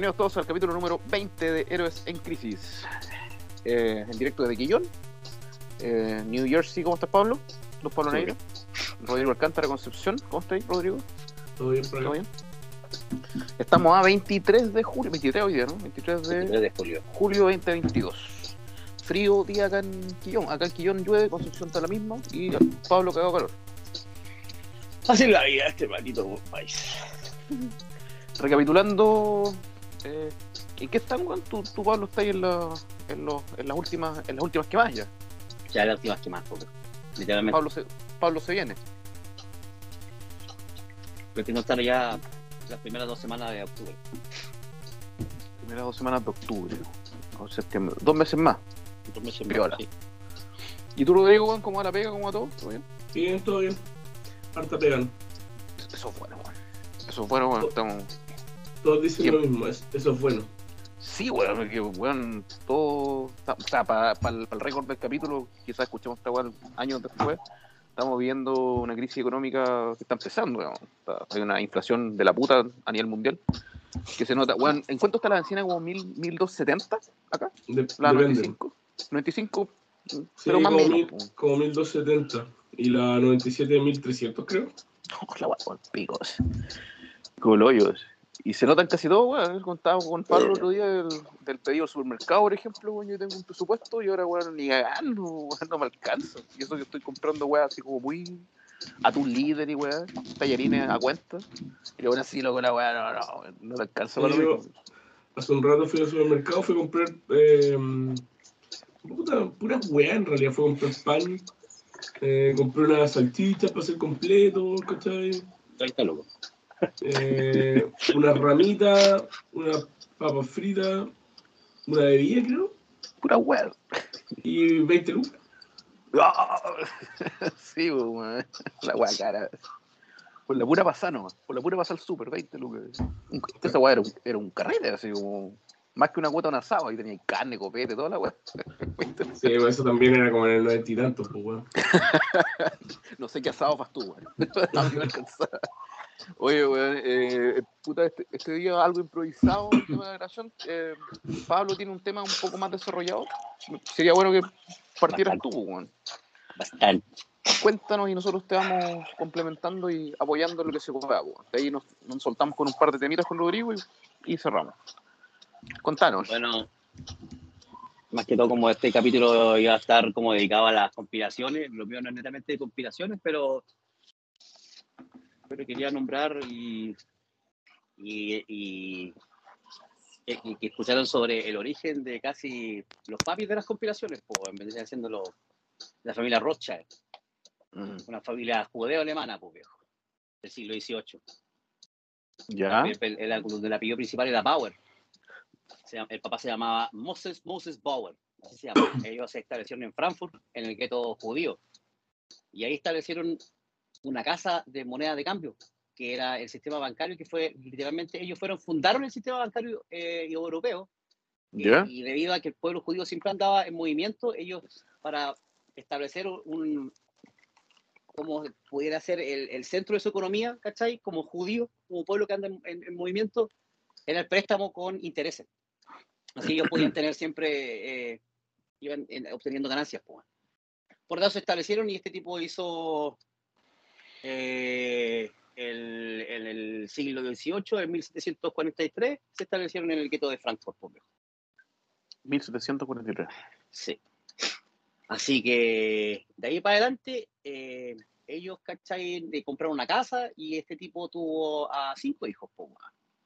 Bienvenidos todos al capítulo número 20 de Héroes en Crisis. Eh, en directo desde Quillón, eh, New Jersey. ¿Cómo estás, Pablo? Los Pablo Muy Negro. Rodrigo Alcántara, Concepción. ¿Cómo estás, Rodrigo? Todo bien ¿Todo bien? Estamos a 23 de julio, 23 hoy día, ¿no? 23 de 23 de julio. julio 2022. Frío día acá en Quillón. Acá en Quillón llueve, Concepción está la misma y Pablo cagado calor. Así es la vida este maldito país. Recapitulando, eh, ¿en qué están, weón? Tú, tú, Pablo, estás ahí en, la, en, los- en las últimas en las últimas que más ya. Ya las últimas que más, porque literalmente Pablo se, Pablo se viene. pretendo estar ya las primeras dos semanas de octubre. Primeras dos semanas de octubre o septiembre. Dos meses más. Dos meses Piola. sí. ¿Y tú, Rodrigo, weón, cómo va la pega? ¿Cómo va todo? ¿Todo bien? Bien, todo bien. Harta pegan. Eso es bueno, weón. Eso es bueno, weón. Estamos... Todos dicen lo mismo, es- eso es bueno. Sí, weón, porque, weón, todo... O sea, para el récord del capítulo, quizás escuchemos esta weón años después, estamos viendo una crisis económica que está empezando, weón. Está- Hay una inflación de la puta a nivel mundial que se nota. Weón, ¿en cuánto está la bencina? ¿Como mil, 1270 acá? De- La depende. 95. 95, Sí, pero más como, menos. mil, como 1270. Y la 97 1300, creo. Oh, la weá con picos. Colollos. Y se notan casi todo, weón. Contaba con Pablo el otro día del, del pedido al supermercado, por ejemplo, weón. Yo tengo un presupuesto y ahora, weón, ni cagando, weón, no me alcanza. Y eso que estoy comprando, weón, así como muy atún líder y weón, tallarines a cuenta. Y aún así, loco, la weón, no, no, no le alcanza para lo mismo. Hace un rato fui al supermercado, fui a comprar. Eh, puta, puras weas en realidad. Fui a comprar pan. Eh, compré unas salchichas para hacer completo, ¿cachai? Ahí está loco. Eh, una ramita, una papa frita, una bebida, creo. Pura weón. Y 20 lucas. Ah, sí, weón. La weá cara. Por la pura pasada nomás. Por la pura pasada al super, 20 lucas. Esa weá era un, era un carrete, así como. Más que una cuota de un asado. Ahí tenía carne, copete, toda la weá. Sí, pues eso también era como en el noventa y tantos, pues, weón. No sé qué asado vas tú, weón. Me alcanzaba. Oye, weón, eh, puta, este, este día algo improvisado el tema de la grabación. Eh, Pablo tiene un tema un poco más desarrollado. Sería bueno que partieras tú, weón. Bastante. Cuéntanos y nosotros te vamos complementando y apoyando lo que se pueda. weón. De ahí nos, nos soltamos con un par de temitas con Rodrigo y, y cerramos. Contanos. Bueno, más que todo como este capítulo iba a estar como dedicado a las conspiraciones, lo mío no es netamente de conspiraciones, pero, pero quería nombrar y, y, y- y que escucharon sobre el origen de casi los papis de las conspiraciones, pues, en vez de siendo los- la familia Rothschild, Mm, una familia judeo-alemana, pues viejo, del siglo XVIII. ya. El, el, el, el apellido principal era Bauer. Se el papá se llamaba Moses, Moses Bauer. Así se llama. Ellos se establecieron en Frankfurt, en el gueto judío. Y ahí establecieron una casa de moneda de cambio, que era el sistema bancario, que fue literalmente, ellos fueron, fundaron el sistema bancario eh, europeo. Y debido a que el pueblo judío siempre andaba en movimiento, ellos para establecer un, como pudiera ser el, el centro de su economía, ¿cachai? Como judío, como pueblo que anda en, en- en movimiento, era el préstamo con intereses. Así ellos podían tener siempre, eh, iban en- obteniendo ganancias. Pues. Por tanto, se establecieron y este tipo hizo eh, el- en el siglo XVIII, en 1743, se establecieron en el gueto de Frankfurt. viejo. 1743. Sí. Así que de ahí para adelante, eh, ellos, ¿cachai? De comprar una casa y este tipo tuvo a cinco hijos. po.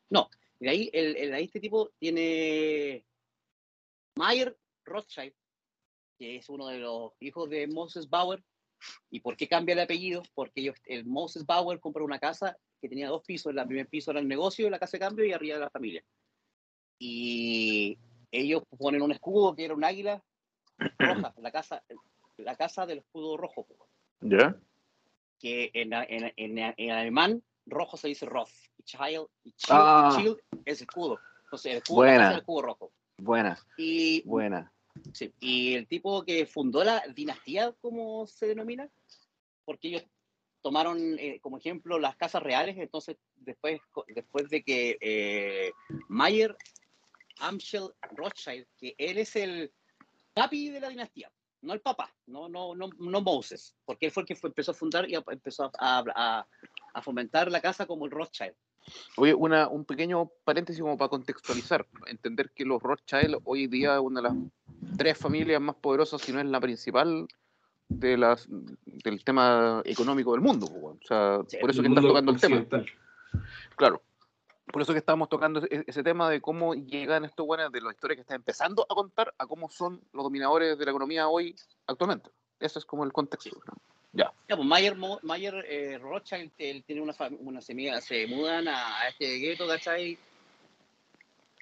No, de ahí, el, el- ahí este tipo tiene Mayer Rothschild, que es uno de los hijos de Moses Bauer. ¿Y por qué cambia el apellido? Porque ellos, el Moses Bauer compró una casa que tenía dos pisos. El primer piso era el negocio, la casa de cambio y arriba la familia. Y ellos ponen un escudo que era un águila roja, la casa, la casa del escudo rojo, Ya. que en, en, en, en alemán rojo se dice Roth, y Child, y Child, Ah. Child es escudo. Entonces el escudo Buena. es el escudo rojo. Buena, Y, buena. Sí, y el tipo que fundó la dinastía, como se denomina, porque ellos tomaron eh, como ejemplo las casas reales, entonces después, después de que eh, Mayer Amschel Rothschild, que él es el papi de la dinastía, no el papá, no, no, no, no Moses, porque él fue el que fue- empezó a fundar y a- empezó a, a- a fomentar la casa como el Rothschild. Oye, una, un pequeño paréntesis como para contextualizar. Entender que los Rothschild hoy día es una de las tres familias más poderosas, si no es la principal, de las, del tema económico del mundo. O sea, Sí, por eso que estás mundo tocando el tema. Claro. Por eso que estamos tocando ese, tema de cómo llegan estos buenos de la historia que está empezando a contar a cómo son los dominadores de la economía hoy actualmente. Ese es como el contexto. ¿no? Ya, pues Mayer, Mayer eh, Rothschild, él tiene una, una semilla, se mudan a, este gueto, ¿cachai?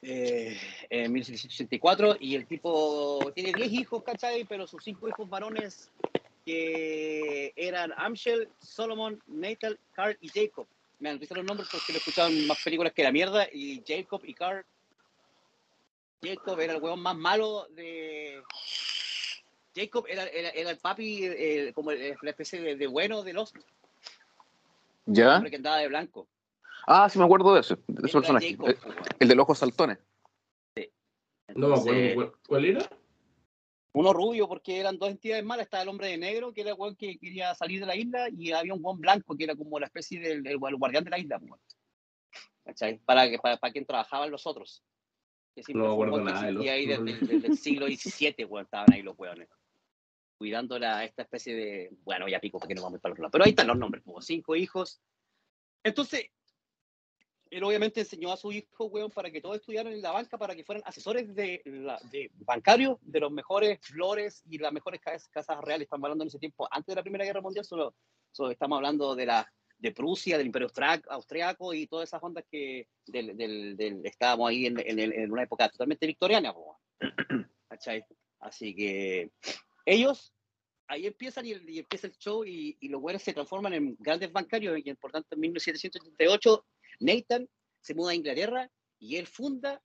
Eh, en 1664 y el tipo tiene 10 hijos, ¿cachai? Pero sus cinco hijos varones que eran Amschel, Solomon, Nathan, Carl y Jacob. Me han los nombres porque lo escuchaban más películas que la mierda y Jacob y Carl. Jacob era el huevón más malo de, Jacob era, era, era el papi, eh, como el- la especie de, de bueno de los ¿Ya? hombre que andaba de blanco. Ah, sí me acuerdo de ese, de ese personaje. Jacob, El, weón. el de los ojos saltones. No me Entonces, acuerdo cuál, era. Uno rubio, porque eran dos entidades malas. Estaba el hombre de negro, que era el weón que quería salir de la isla, y había un buen blanco, que era como la especie del, del- el guardián de la isla. weón. ¿Cachai? Para, que, para, para quien trabajaban los otros. Que No me acuerdo weón nada de los- existía ahí desde, desde el siglo XVII, weón, estaban ahí los weones. Cuidando la, esta especie de. Bueno, ya pico, porque no vamos para otro lado. Pero ahí están los nombres, pues, cinco hijos. Entonces, él obviamente enseñó a su hijo, weón, para que todos estudiaran en la banca, para que fueran asesores de, de bancarios de los mejores flores y las mejores casas, casas reales. Estamos hablando en ese tiempo, antes de la Primera Guerra Mundial, solo, solo estamos hablando de la de Prusia, del Imperio Austriaco y todas esas ondas que del, del, del- estábamos ahí en, en, el- en una época totalmente victoriana. Así que ellos ahí empiezan y, y empieza el show y, y los güeyes se transforman en grandes bancarios y por tanto en 1788 Nathan se muda a Inglaterra y él funda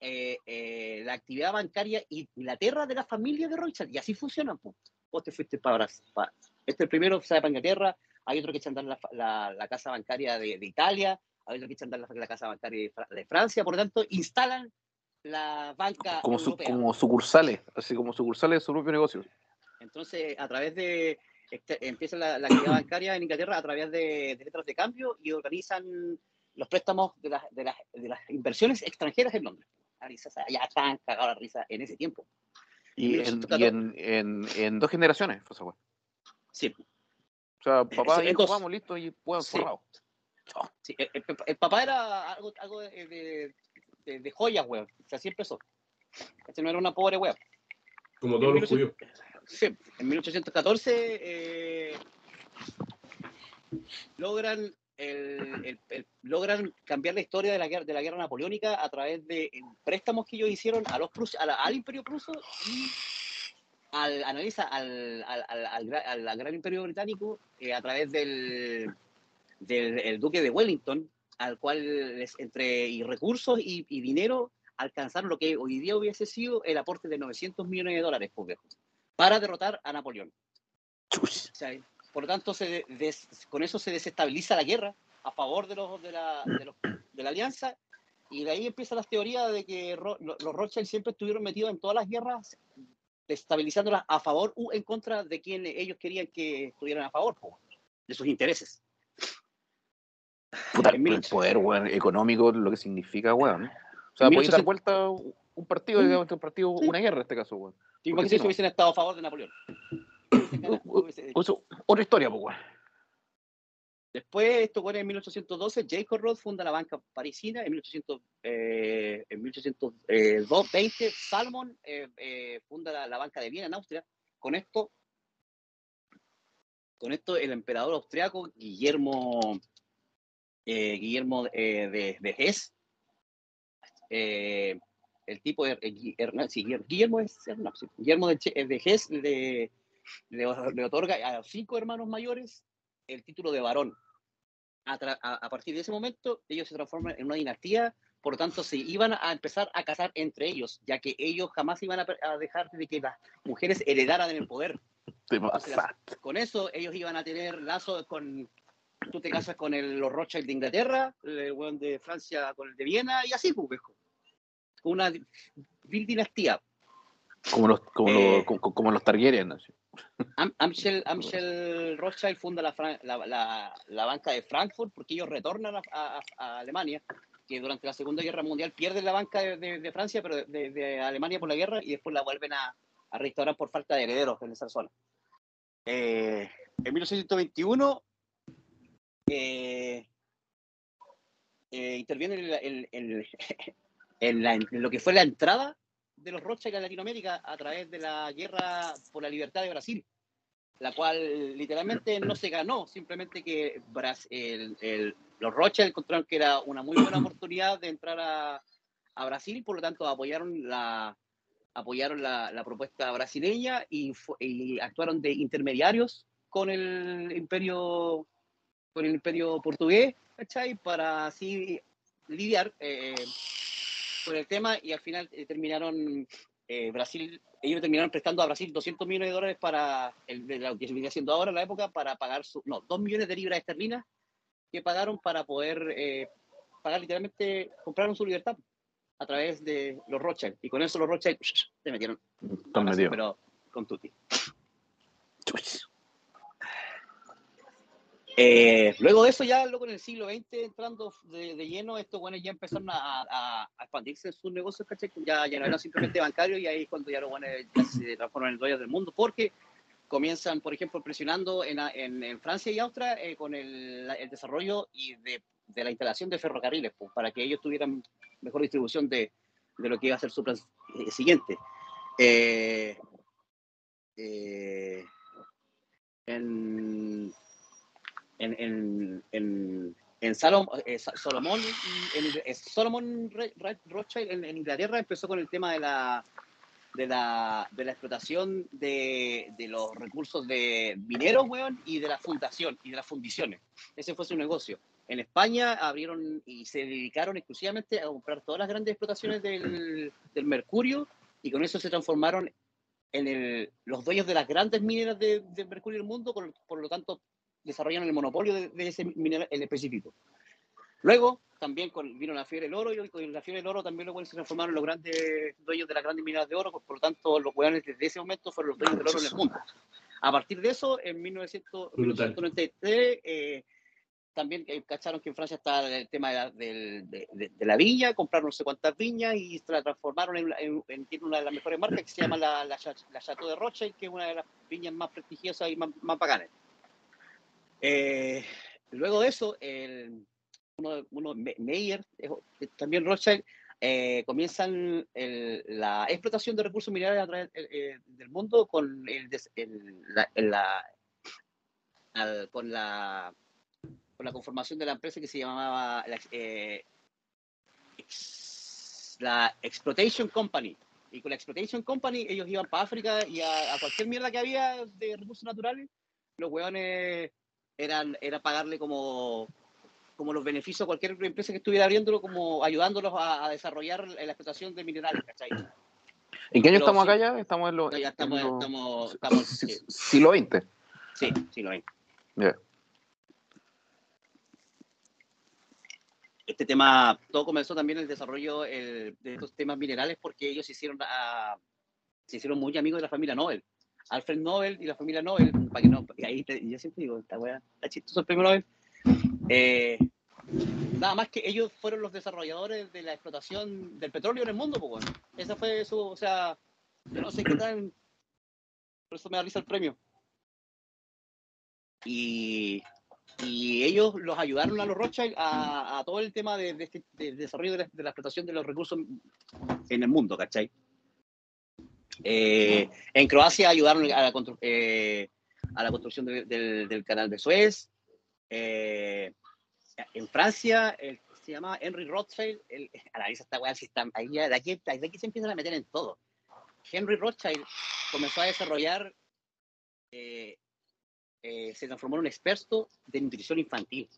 eh, eh, la actividad bancaria Inglaterra de la familia de Rothschild y así funciona. po. Vos te fuiste para, para este es el primero sale para Inglaterra, hay otro que echa a andar la, la, la casa bancaria de, de Italia, hay otro que echa a andar la, la casa bancaria de, de Francia, por lo tanto instalan la banca Como, su- como sucursales, así como sucursales de su propio negocio. Entonces, a través de. este, empieza la, la actividad bancaria en Inglaterra a través de, de letras de cambio y organizan los préstamos de las, de las, de las inversiones extranjeras en Londres. Se- Ya estaban cagados la risa en ese tiempo. Y, en, y en, en, en dos generaciones esa weá. Sí, O sea, papá Sí, y en hijo, dos. vamos, listo, y Sí. forrado. sí. El, el- el papá era algo, algo de, de, de- joyas, weón. O sea, así empezó. Este no era una pobre weón. Como todos los judíos. Sí, en 1814 eh, logran, el- el- el- logran cambiar la historia de la, guerra, de la guerra napoleónica a través de préstamos que ellos hicieron a los prus- a la- al imperio pruso y al, analiza al, al, al, al gran imperio británico eh, a través del, del el duque de Wellington, al cual entre y recursos y, y dinero alcanzaron lo que hoy día hubiese sido el aporte de 900 millones de dólares, pues, para derrotar a Napoleón. Chuch. O sea, por lo tanto, se de- des- con eso se desestabiliza la guerra a favor de, los, de, la, de, los- de la alianza y de ahí empiezan las teorías de que Ro- los Rothschild siempre estuvieron metidos en todas las guerras desestabilizándolas a favor u en contra de quien ellos querían que estuvieran a favor po, de sus intereses. Puta, el poder, weón, económico, lo que significa, weón. O sea, podéis dar 1800 vuelta un partido, Mm. digamos, un partido, Sí. una guerra en este caso, weón. Sí, Porque si no- hubiesen estado a favor de Napoleón. Eso, otra historia, pues, weón. Después, esto fue en 1812, Jacob Roth funda la banca parisina. En 1800, eh, en 1820, Salmon eh, eh, funda la, la banca de Viena en Austria. Con esto, con esto el emperador austriaco Guillermo, eh, Guillermo eh, de, de eh, el tipo de eh, Hernán- sí, Guillermo, Guillermo es sí, Guillermo de, de le, le, le otorga a los cinco hermanos mayores el título de varón. A, tra- a- a partir de ese momento, ellos se transforman en una dinastía, por lo tanto, se iban a empezar a casar entre ellos, ya que ellos jamás iban a, dejar de que las mujeres heredaran el poder. Con eso, ellos iban a tener lazos con. Tú te casas con el, los Rothschild de Inglaterra, el weón de Francia con el de Viena, y así, pues, una vil dinastía. Como los, como Eh. los, como, como los Targaryen. así. Am- Rothschild funda la, la, la- la banca de Frankfurt porque ellos retornan a, a- a Alemania, que durante la Segunda Guerra Mundial pierden la banca de, de- de Francia, pero de, de- Alemania por la guerra, y después la vuelven a, a restaurar por falta de herederos en esa zona. Eh, en 1821 eh, eh, interviene en, la- en- en- en la- en lo que fue la entrada de los Rothschild a Latinoamérica a través de la guerra por la libertad de Brasil, la cual literalmente no se ganó, simplemente que Bras- el- el- los Rothschild encontraron que era una muy buena oportunidad de entrar a, a Brasil, por lo tanto apoyaron la, apoyaron la, la propuesta brasileña y actuaron de intermediarios con el imperio con el imperio portugués, ¿cachai? Para así lidiar eh, con el tema y al final eh, terminaron eh, Brasil, ellos terminaron prestando a Brasil 200 millones de dólares para el, de lo que se venía haciendo ahora en la época para pagar su, no, 2 millones de libras esterlinas que pagaron para poder eh, pagar literalmente, compraron su libertad a través de los Rothschild y con eso los Rothschild se metieron, Brasil, pero con Tutti. Eh, luego de eso, ya luego en el siglo XX, entrando de, lleno, estos buenos ya empezaron a, expandirse en sus negocios, ¿cachai? Ya, ya no eran simplemente bancarios y ahí es cuando ya los buenos se transforman en dueños del mundo, porque comienzan, por ejemplo, presionando en, Francia y Austria eh, con el, desarrollo y de, la instalación de ferrocarriles, pues, para que ellos tuvieran mejor distribución de, de lo que iba a ser su plan eh, siguiente. En, en, en, en, en Salom- eh, en, Solomon Rothschild en Inglaterra empezó con el tema de la, de la, de la explotación de, de los recursos de mineros, weón, y de la fundación y de las fundiciones. Ese fue su negocio. En España abrieron y se dedicaron exclusivamente a comprar todas las grandes explotaciones del, del mercurio y con eso se transformaron en el, los dueños de las grandes mineras de, de mercurio del mundo, por, por lo tanto desarrollaron el monopolio de, de ese mineral en específico. Luego, también con, vino la fiebre del oro y con la fiebre del oro también luego se transformaron los grandes dueños de las grandes minas de oro, por, por lo tanto los hueones desde ese momento fueron los dueños del oro en el mundo. A partir de eso, en 1900 Brutal. 1993, eh, también eh, cacharon que en Francia está el tema de la, de, de- de la viña, compraron no sé cuántas viñas y se la transformaron en, en- en- una de las mejores marcas que se llama la, la, la Chateau de Rothschild, que es una de las viñas más prestigiosas y más, más bacanas. Eh, luego de eso, el, uno, uno Me- Meyer, eh, también Rothschild, eh, comienzan el- la explotación de recursos minerales a través eh, eh, del mundo con, el, el- la, la- al- con, la, con la conformación de la empresa que se llamaba la, eh, ex- la Exploitation Company. Y con la Exploitation Company ellos iban para África y a, a cualquier mierda que había de recursos naturales, los hueones eran, era pagarle como, como los beneficios a cualquier empresa que estuviera abriéndolo, como ayudándolos a, a desarrollar la explotación de minerales, ¿cachai? ¿En qué año Pero estamos acá ya? Estamos en los. Ya estamos, en los- estamos, sí, siglo XX. sí, sí, lo hay. Ya. Este tema, todo comenzó también el desarrollo el- de estos temas minerales porque ellos se hicieron, a- se hicieron muy amigos de la familia Nobel. Alfred Nobel y la familia Nobel, para que no, y ahí te- yo siempre digo, esta weá, está chistoso el premio Nobel. Eh, nada más que ellos fueron los desarrolladores de la explotación del petróleo en el mundo, pues bueno. Esa fue su, o sea, yo no sé qué tan, por eso me da risa el premio. Y, y ellos los ayudaron a los Rothschild a, a todo el tema de, de este de desarrollo de la, de la explotación de los recursos en el mundo, ¿cachai? Eh, en Croacia ayudaron a la, constru- eh, a la construcción de- del, del canal de Suez. Eh, en Francia, el- se llama Henry Rothschild. El, analiza esta weá, si está, ahí de, aquí, de aquí se empiezan a meter en todo. Henry Rothschild comenzó a desarrollar, eh, eh, se transformó en un experto de nutrición infantil.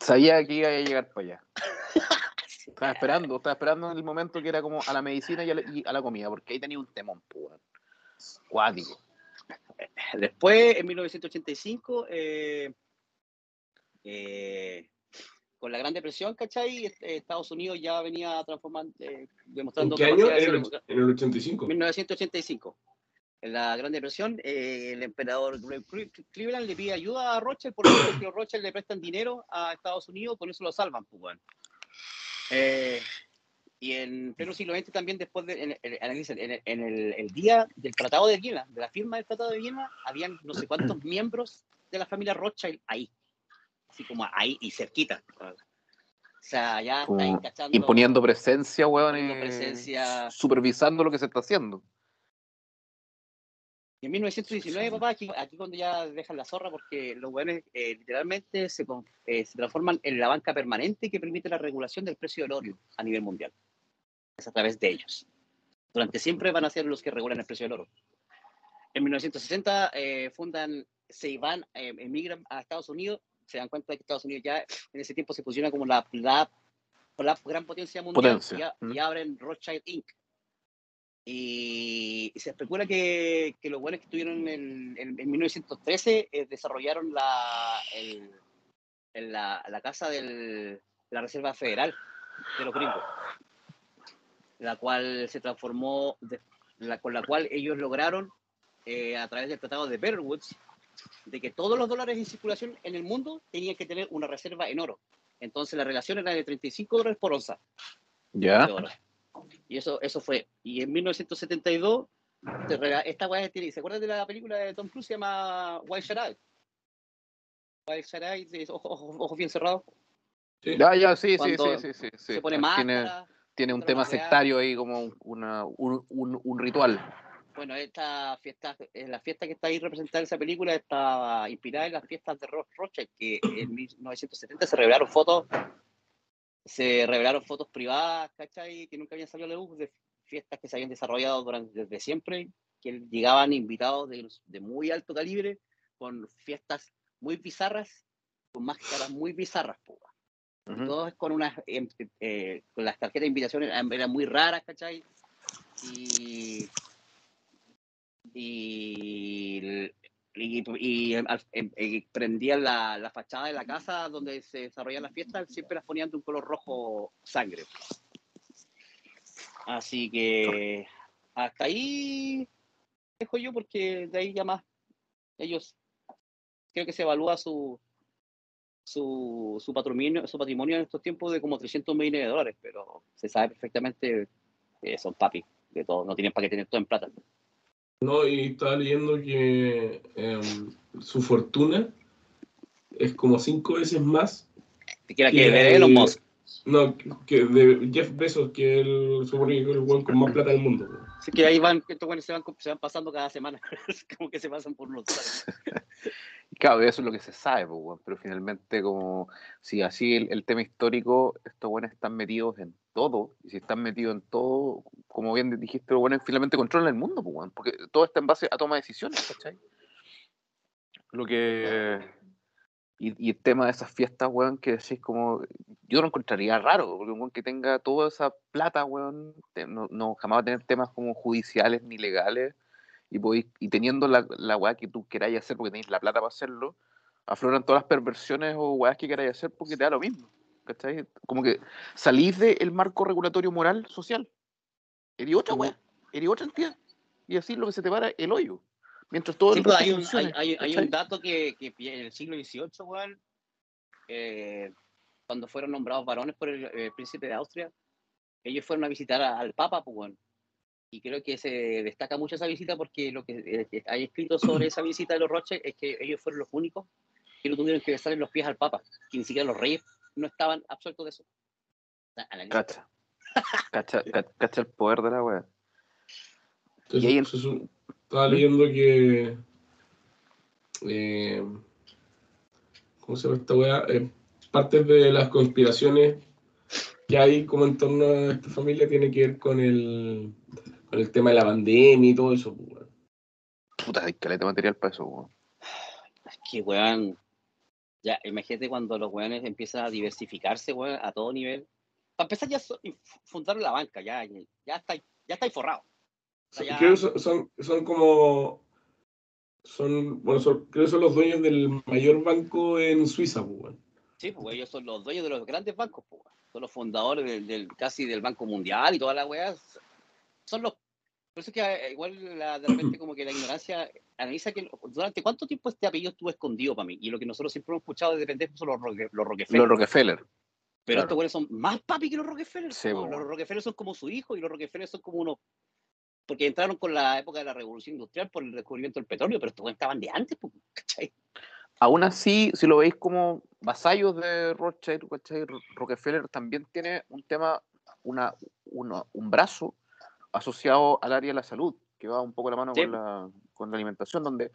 Sabía que iba a llegar para allá. Estaba esperando, estaba esperando en el momento que era como a la medicina y a la, y a la comida, porque ahí tenía un temón, pues, weón. Cuático. Después, en 1985, eh, eh, con la Gran Depresión, ¿cachai? Eh, Estados Unidos ya venía transformando, eh, ¿En demostrando qué año? En el, hacer- en el 85. 1985. En la Gran Depresión, eh, el emperador Cle- Cleveland le pide ayuda a Rothschild porque los Rothschild le prestan dinero a Estados Unidos, con eso lo salvan, pues. Eh, y en pleno siglo XX también, después de, en, en- analicen, en el, en el- el día del Tratado de Viena, de la firma del Tratado de Viena, habían no sé cuántos miembros de la familia Rothschild ahí. Así como ahí y cerquita. O sea, ya Como cachando. Imponiendo presencia, weón, Imponiendo presencia. supervisando lo que se está haciendo. Y en 1919, papá, aquí, aquí cuando ya dejan la zorra, porque los buenos literalmente se, con- eh, se transforman en la banca permanente que permite la regulación del precio del oro a nivel mundial. Es a través de ellos. Durante siempre van a ser los que regulan el precio del oro. En 1960 eh, fundan, se van, eh, emigran a Estados Unidos, se dan cuenta de que Estados Unidos ya en ese tiempo se posiciona como la, la, la gran potencia mundial Potencia, y a- mm. y abren Rothschild Inc. Y, se especula que, que los buenos que estuvieron en, en- en 1913 eh, desarrollaron la, el- en la, la casa de la Reserva Federal de los gringos, la cual se transformó, de- la, con la cual ellos lograron, eh, a través del Tratado de Bretton Woods, de que todos los dólares en circulación en el mundo tenían que tener una reserva en oro. Entonces la relación era de 35 dólares por onza ¿Ya? Y eso, eso fue. Y en 1972, se rega- esta weá tiene, ¿se acuerdan de la película de Tom Cruise? Se llama Wild Eye. Wild sí, ojos, ojos- ojos bien cerrados. Sí. Ya, ya, sí, sí, sí, sí, sí, sí. se pone Tiene, máscara. tiene un tema más sectario ahí, como un- una, un, un, un ritual. Bueno, esta fiesta, eh, la fiesta que está ahí representada en esa película está inspirada en las fiestas de Ro- Rothschild, que en 1970 se revelaron fotos, se revelaron fotos privadas, ¿cachai? Que nunca habían salido a la luz de fiestas que se habían desarrollado durante, desde siempre, que llegaban invitados de, de muy alto calibre, con fiestas muy bizarras, con máscaras muy bizarras, po, weón. Ujú. todos con unas em, eh, con las tarjetas de invitación eran, eran muy raras, ¿cachai? Y y, y, y, al- em- em, prendían la, la fachada de la casa donde se desarrollan las fiestas, siempre las ponían de un color rojo sangre. Así que hasta ahí dejo yo porque de ahí ya más ellos creo que se evalúa su su, su patrimonio su patrimonio en estos tiempos de como 300 millones de dólares, pero se sabe perfectamente que son papi de todo, no tienen para qué tener todo en plata. No, y estaba leyendo que em, su fortuna es como cinco veces más. Que que de Elon el- Musk. No, que de Jeff Bezos, que es el, que es el weón con más plata del mundo. Así que ahí van, estos buenos se van, se van pasando cada semana, como que se pasan por unos dólares. Claro, eso es lo que se sabe, pues, pero finalmente como si así el, el tema histórico, estos buenos están metidos en todo, y si están metidos en todo, como bien dijiste, los buenos finalmente controlan el mundo, pues, porque todo está en base a toma de decisiones, ¿cachai? Lo que... Y, y el tema de esas fiestas, weón, que decís como... Yo lo encontraría raro, porque un weón que tenga toda esa plata, weón, no, no jamás va a tener temas como judiciales ni legales, y, podéis- y teniendo la, la weá que tú queráis hacer porque tenéis la plata para hacerlo, afloran todas las perversiones o weás que queráis hacer porque te da lo mismo. ¿Cachai? Como que salís del marco regulatorio moral social. Eres otra weá, eres otra entidad. Y así es lo que se te para el hoyo. Mientras todo Sí, el pues, hay, un, hay, funcione, hay- hay ¿cachai? un dato que, que en el siglo XVIII, weón, eh, cuando fueron nombrados varones por el príncipe de Austria, ellos fueron a visitar a- al Papa, pues, weón. Y creo que se destaca mucho esa visita porque lo que eh, hay escrito sobre esa visita de los Roches es que ellos fueron los únicos que no tuvieron que besarle los pies al Papa, que ni siquiera los reyes no estaban absueltos de eso. Cacha. Cacha, ca- cacha el poder de la weá. Entonces, Y ahí en- su- estaba leyendo que. eh, ¿Cómo se llama esta weá? Eh, parte de las conspiraciones que hay como en torno a esta familia tiene que ver con el, con el tema de la pandemia y todo eso. pues, weón. Puta, hay caleta de material para eso, weón. Es que, weón, ya, imagínate cuando los weones empiezan a diversificarse, weón, a todo nivel. Para empezar, ya so- fundaron la banca, ya, ya está, ya está forrado. O sea, ya- Creo que son, son, son como. Son, bueno, son- creo que son los dueños del mayor banco en Suiza, pues, weón. Sí, pues ellos son los dueños de los grandes bancos, pues. son los fundadores del, del- casi del Banco Mundial y toda la weá. Son los. Por eso es que eh, igual la, de repente como que la ignorancia analiza que durante cuánto tiempo este apellido estuvo escondido para mí. Y lo que nosotros siempre hemos escuchado de pendejo son los, Roque- los Rockefeller. Los Rockefeller. Pero claro. estos güeyes son más papi que los Rockefeller. Sí, los Rockefeller son como su hijo y los Rockefeller son como unos. Porque entraron con la época de la revolución industrial por el descubrimiento del petróleo, pero estos güeyes estaban de antes, ¿cachai? Aún así, si lo veis como vasallos de Rothschild, ¿cachai? Ro- Rockefeller también tiene un tema, una, una- un brazo asociado al área de la salud, que va un poco la mano Sí. con, la, con la alimentación, donde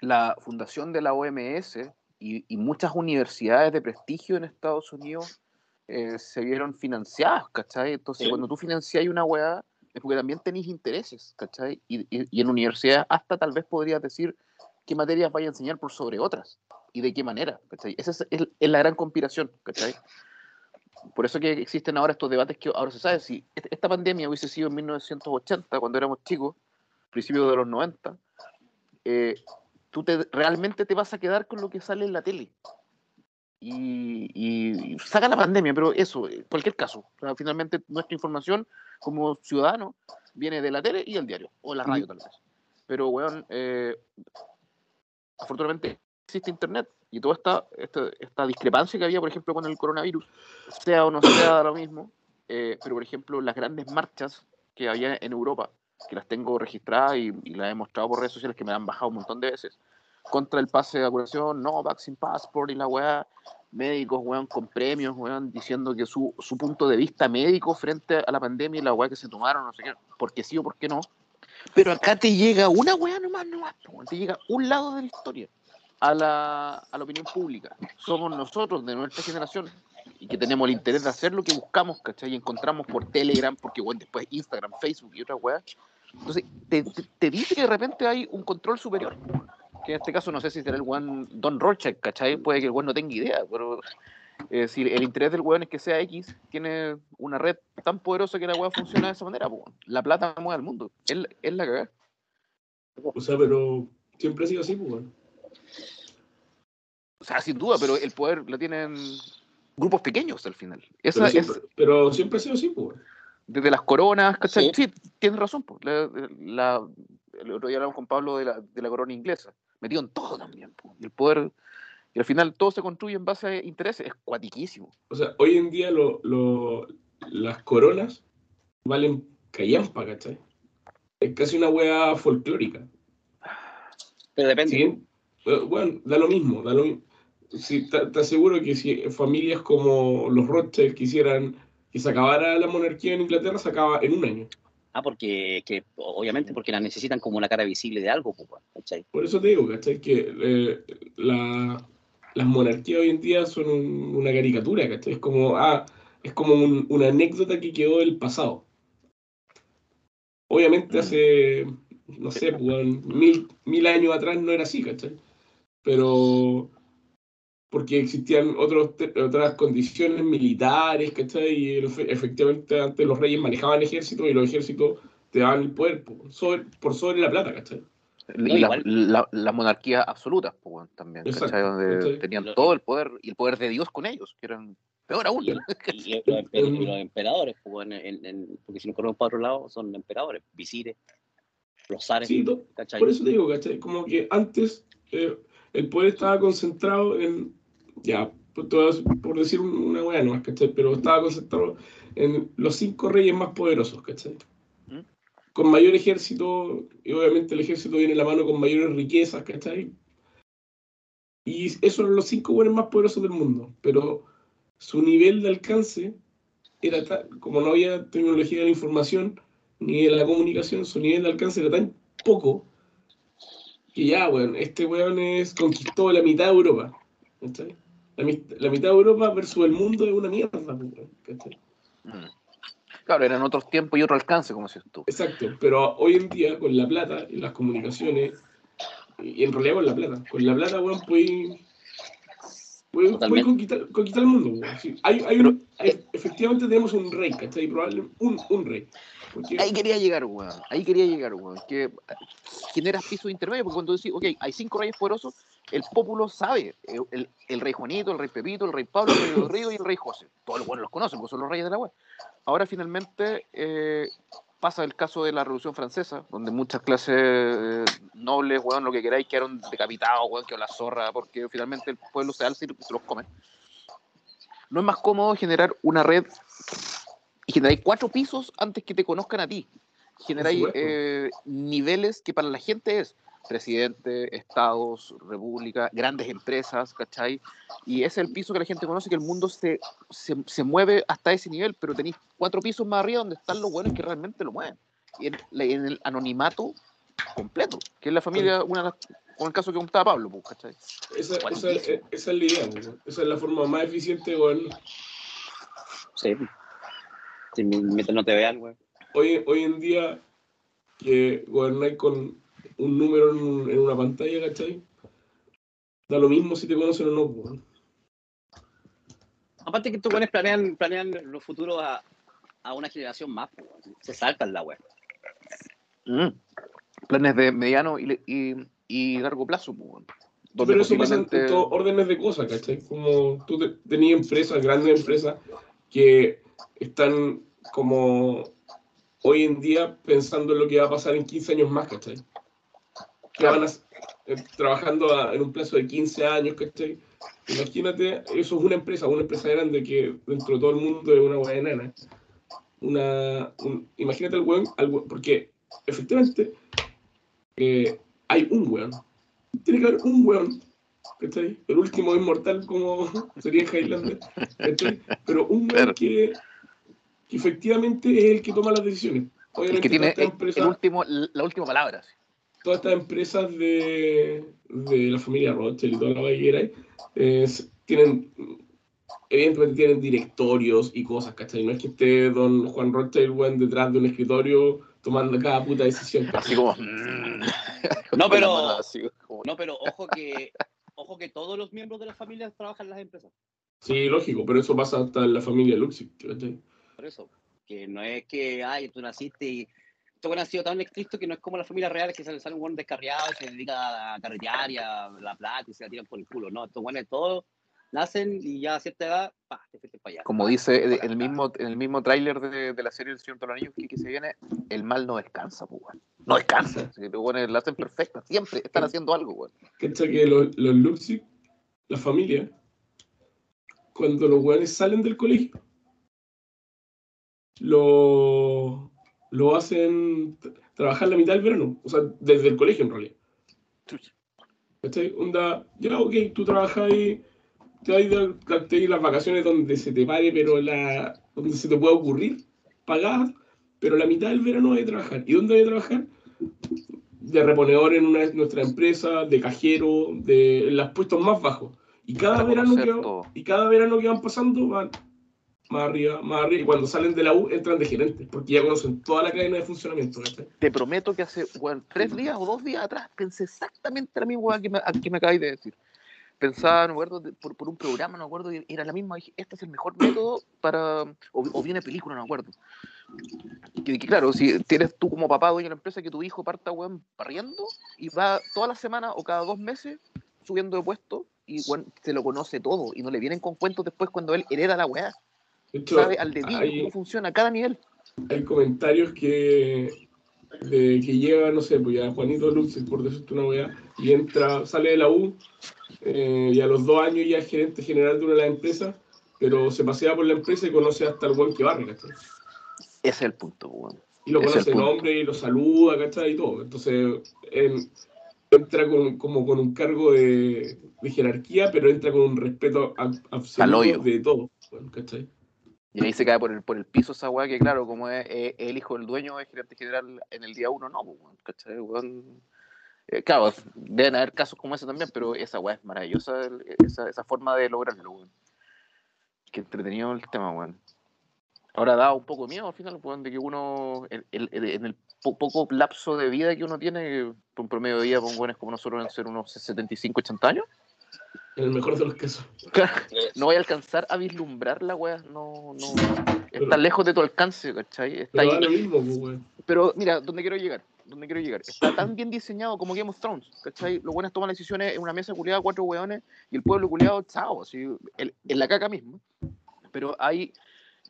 la fundación de la OMS y, y muchas universidades de prestigio en Estados Unidos eh, se vieron financiadas, ¿cachai? Entonces, Sí. cuando tú financias una weá, es porque también tenéis intereses, ¿cachai? Y, y- y en universidades hasta tal vez podrías decir qué materias vaya a enseñar por sobre otras y de qué manera, ¿cachai? Esa es, es- es la gran conspiración, ¿cachai? Por eso que existen ahora estos debates que ahora se sabe si est- esta pandemia hubiese sido en 1980, cuando éramos chicos, principios de los 90, eh, tú te, realmente te vas a quedar con lo que sale en la tele. Y, y- y saca la pandemia, pero eso, en cualquier caso, o sea, finalmente nuestra información como ciudadano viene de la tele y el diario, o la radio tal vez. Pero, weón, eh, afortunadamente existe internet y toda esta, esta, esta discrepancia que había, por ejemplo, con el coronavirus, sea o no sea lo mismo, eh, pero por ejemplo, las grandes marchas que había en Europa, que las tengo registradas y, y las he mostrado por redes sociales que me han bajado un montón de veces, contra el pase de vacunación, no, Vaccine Passport y la weá, médicos, weón, con premios, weón, diciendo que su, su punto de vista médico frente a la pandemia y la weá que se tomaron, no sé qué, porque sí o porque no. Pero acá te llega una weá nomás, nomás, te llega un lado de la historia a la, a la opinión pública. Somos nosotros de nuestra generación y que tenemos el interés de hacer lo que buscamos, ¿cachai? Encontramos por Telegram, porque bueno, después Instagram, Facebook y otras weas. Entonces, te, te, dice que de repente hay un control superior. Que en este caso no sé si será el weón Don Rothschild, ¿cachai? Puede que el weón no tenga idea, pero es decir, el interés del weón es que sea X, tiene una red tan poderosa que la weá funciona de esa manera, po. la plata mueve al mundo, es, la- cagada. O sea, pero siempre ha sido así, pues. O sea, sin duda, pero el poder lo tienen grupos pequeños al final. Pero es, siempre, pero siempre ha sido así, pues, desde las coronas, ¿cachai? Sí. Sí, tienes razón. po. La, la- el otro día hablamos con Pablo de la, de la corona inglesa. Metido en todo también. po. Y el poder, y al final todo se construye en base a intereses. Es cuatiquísimo. O sea, hoy en día lo, lo- las coronas valen callampa, ¿cachai? Es casi una wea folclórica. Pero depende. Bueno, da lo mismo, da lo mismo. Si, te, te aseguro que si familias como los Rothschild quisieran que se acabara la monarquía en Inglaterra, se acaba en un año. Ah, porque que, obviamente porque la necesitan como una cara visible de algo, pues, ¿cachai? Por eso te digo, ¿cachai? Que eh, la- las monarquías hoy en día son un- una caricatura, ¿cachai? Es como, ah, es como un- una anécdota que quedó del pasado. Obviamente Mm. hace, no sé, pues, mil, mil años atrás no era así, ¿cachai? Pero porque existían otros, otras condiciones militares, ¿cachai? Y el- efectivamente antes los reyes manejaban ejércitos y los ejércitos te daban el poder por sobre, por sobre la plata, ¿cachai? Y la, la, la monarquía absoluta weón, también. Exacto, ¿cachai? Donde ¿cachai? tenían Lo- todo el poder y el poder de Dios con ellos, que eran peor aún. Y, el- y los, emper- y los emperadores, pues, en- en- en- porque si nos corremos para otro lado, son emperadores, visires, los zares, Sí. Por eso te digo, ¿cachai? Como que antes eh, el poder estaba concentrado en, ya, por, todas- por decir un- una weá nomás, ¿cachai? Pero estaba concentrado en los cinco reyes más poderosos, ¿cachai? ¿Mm? Con mayor ejército, y obviamente el ejército viene en la mano con mayores riquezas, ¿cachai? Y esos eran los cinco buenos más poderosos del mundo, pero su nivel de alcance era tal, como no había tecnología de la información ni de la comunicación, su nivel de alcance era tan poco que ya, weón, este weón es, conquistó la mitad de Europa. ¿cachai? La, la mitad de Europa versus el mundo es una mierda, pues, ¿cachai? Mm. Claro, eran otros tiempos y otro alcance, como decías tú. Exacto, pero hoy en día con la plata y las comunicaciones, y en realidad con la plata, con la plata, weón, puedes Puede, puede conquistar, conquistar el mundo. Sí, hay, hay un- hay- efectivamente tenemos un rey, ¿cachai? Probablemente un, un rey. Porque, Ahí quería llegar, weón. Ahí quería llegar, weón. Que eh, generas pisos intermedios, porque cuando decís, ok, hay cinco reyes poderosos, el pueblo sabe. El, el- el rey Juanito, el rey Pepito, el rey Pablo, el rey Rodrigo y el rey José. Todos los buenos los conocen, porque son los reyes de la web. Ahora finalmente eh, pasa el caso de la Revolución Francesa, donde muchas clases eh, nobles, weón, lo que queráis, quedaron decapitados, weón, que la zorra, porque finalmente el pueblo se alza y se los come. No es más cómodo generar una red y generáis cuatro pisos antes que te conozcan a ti. Generáis eh, niveles que para la gente es presidente, estados, república, grandes empresas, ¿cachai? Y ese es el piso que la gente conoce, que el mundo se, se, se mueve hasta ese nivel, pero tenéis cuatro pisos más arriba donde están los buenos que realmente lo mueven. Y en, el anonimato completo, que es la familia, una de las- con el caso que contaba Pablo, pues, ¿cachai? esa, Bueno, esa, esa es la idea. Esa es la forma más eficiente, weón. Sí. Si mientras no te vean, güey. Hoy, hoy en día, que gobernáis con un número en, un- en una pantalla, ¿cachai? Da lo mismo si te conocen o no, weón. Aparte que estos güeyes planean, planean los futuros a, a una generación más, pues, se saltan la web. Mm. Planes de mediano y, le- y, y largo plazo, pues. Donde Pero eso pasa en órdenes de cosas, ¿cachai? Como tú te- tenías empresas, grandes empresas, que están como hoy en día pensando en lo que va a pasar en 15 años más, ¿cachai? Que van a, eh, trabajando a- en un plazo de 15 años, ¿cachai? Imagínate, eso es una empresa, una empresa grande que dentro de todo el mundo es una buena enana. Una, un- imagínate weón, al weón- porque efectivamente eh, hay un weón. Tiene que haber un weón, ¿cachai? El último inmortal como sería en Highlander, ¿cachai? Pero un weón que, que efectivamente es el que toma las decisiones. el Obviamente que tiene el, el último, la última palabra. sí. todas estas empresas de, de la familia Rothschild y toda la vaiguera ahí, eh, tienen, evidentemente tienen directorios y cosas, ¿cachai? No es que esté don Juan Rothschild weón, detrás de un escritorio tomando cada puta decisión. ¿cachai? Así como. mm, No, pero- No, pero ojo que, ojo que todos los miembros de las familias trabajan en las empresas. Sí, lógico, pero eso pasa hasta en la familia Luxi, ¿cachai? Por eso. Que no es que, ay, tú naciste y. Estos güeyes han sido tan estrictos que no es como las familias reales que salen, salen un buen descarriado y se dedica a carretear y a la plata y se la tiran por el culo. No, estos güeyes todos nacen y ya a cierta edad, pa, te fuiste para allá. Como dice el mismo, en el mismo tráiler de, de la serie El Señor de los Anillos, que, que se viene, el mal no descansa, pues, weón. No descansa. Los weones la hacen perfecta. Siempre están haciendo algo, weón. ¿Cachai? Que los, los Luxi, la familia, cuando los weones salen del colegio, lo, lo hacen trabajar la mitad del verano, o sea, desde el colegio en realidad. ¿Cachai? Onda, ya, ok, tú trabajas ahí, te ir las vacaciones donde se te pare, pero la, donde se te pueda ocurrir, pagadas, pero la mitad del verano hay que trabajar. ¿Y dónde hay que trabajar? De reponedor en una, nuestra empresa, de cajero, de en los puestos más bajos. Y cada, verano que, y cada verano que van pasando van más arriba, más arriba. Y cuando salen de la U entran de gerentes, porque ya conocen toda la cadena de funcionamiento. ¿cachai? Te prometo que hace weón, tres días o dos días atrás pensé exactamente la misma que me, que me acabáis de decir. Pensaba, no acuerdo, por, por un programa, no acuerdo, y era la misma. Dije, este es el mejor método para. O, o viene película, no acuerdo. Que, que claro, si tienes tú como papá dueño de la empresa que tu hijo parta, weón, parriendo y va toda la semana o cada dos meses subiendo de puesto y weón, se lo conoce todo y no le vienen con cuentos después cuando él hereda la weá. Hecho, Sabe al dedillo hay- cómo funciona cada nivel. hay comentarios que de que llega, no sé, pues ya Juanito Lux, por decirte una weá, y entra, sale de la U, eh, y a los dos años ya es gerente general de una de las empresas, pero se pasea por la empresa y conoce hasta el buen que barre, ¿cachai? Ese es el punto, weón. Y lo conoce el nombre y lo saluda, ¿cachai? Y todo. Entonces, en- entra con, como con un cargo de, de jerarquía, pero entra con un respeto absoluto de todo, ¿cachai? Y ahí se cae por el, por el piso esa weá que, claro, como es, el hijo del dueño, es gerente general en el día uno, no, pues, weón, ¿cachai? Weón. Eh, claro, deben haber casos como ese también, pero esa weá es maravillosa, esa, esa forma de lograrlo, weón. Qué entretenido el tema, weón. Ahora da un poco miedo al final, weón, de que uno, el- el- en el po- poco lapso de vida que uno tiene, que un promedio de vida, pues, weones como nosotros, en ser unos 75, 80 años, En el mejor de los casos. no voy a alcanzar a vislumbrar la weá. No, no. Está lejos de tu alcance, ¿cachai? Está Pero ahí. lo mismo, pues. Pero mira, ¿dónde quiero llegar? ¿Dónde quiero llegar? Está tan bien diseñado como Game of Thrones, ¿cachai? Los buenos toman decisiones en una mesa culiada, cuatro hueones, y el pueblo culiado, chao, así, el- en la caca mismo. Pero hay,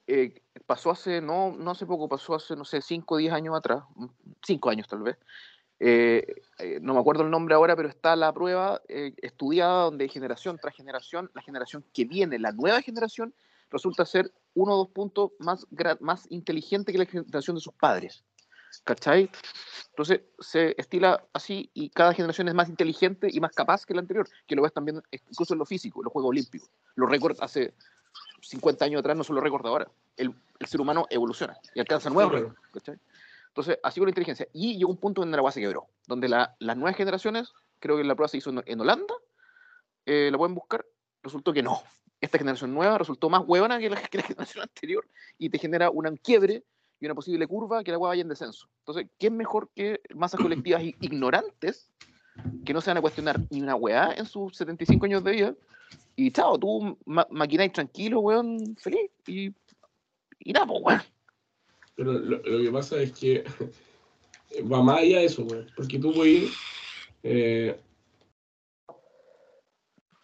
eh, pasó hace, no, no hace poco, pasó hace, no sé, cinco o diez años atrás, mm, cinco años tal vez, eh, eh, no me acuerdo el nombre ahora, pero está la prueba eh, estudiada donde generación tras generación, la generación que viene, la nueva generación, resulta ser uno o dos puntos más, inteligente que la generación de sus padres. ¿Cachai? Entonces se estila así y cada generación es más inteligente y más capaz que la anterior, que lo ves también incluso en lo físico, en los Juegos Olímpicos. Los récords hace 50 años atrás no son los récords de ahora. El, el ser humano evoluciona y alcanza nuevos récords. ¿cachai? Entonces, así con la inteligencia. Y llegó un punto donde la agua se quebró, donde la- las nuevas generaciones, creo que la prueba se hizo en, en Holanda, eh, la pueden buscar, resultó que no. Esta generación nueva resultó más huevona que la, que la generación anterior y te genera un quiebre y una posible curva que la agua vaya en descenso. Entonces, ¿qué es mejor que masas colectivas ignorantes que no se van a cuestionar ni una weá en sus 75 años de vida? Y chao, tú ma maquináis tranquilo, weón, feliz. Y, y nada, pues, weón. Pero lo, lo que pasa es que va más allá de eso, güey. Porque tú puedes. eh,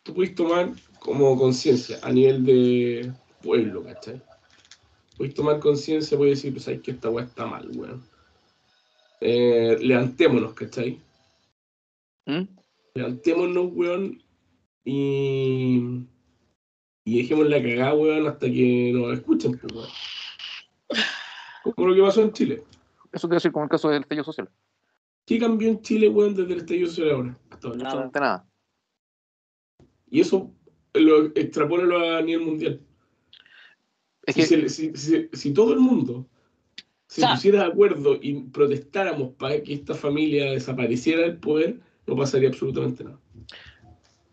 tú puedes tomar como conciencia a nivel de pueblo, ¿cachai? Puedes tomar conciencia, puedes decir, pues, ¿sabes que esta weá está mal, weón? Eh, levantémonos, ¿cachai? ¿Mm? Levantémonos, weón, y. Y dejemos la cagada, weón, hasta que nos escuchen, pues, weón. Como lo que pasó en Chile. Eso quiere decir como el caso del estallido social. ¿Qué cambió en Chile, weón, desde el estallido social ahora? Hasta ahora? Nada. Absolutamente nada. Y eso lo extrapólalo a nivel mundial. Es Si, que, se- si- si- si todo el mundo se O sea- pusiera de acuerdo y protestáramos para que esta familia desapareciera del poder, no pasaría absolutamente nada.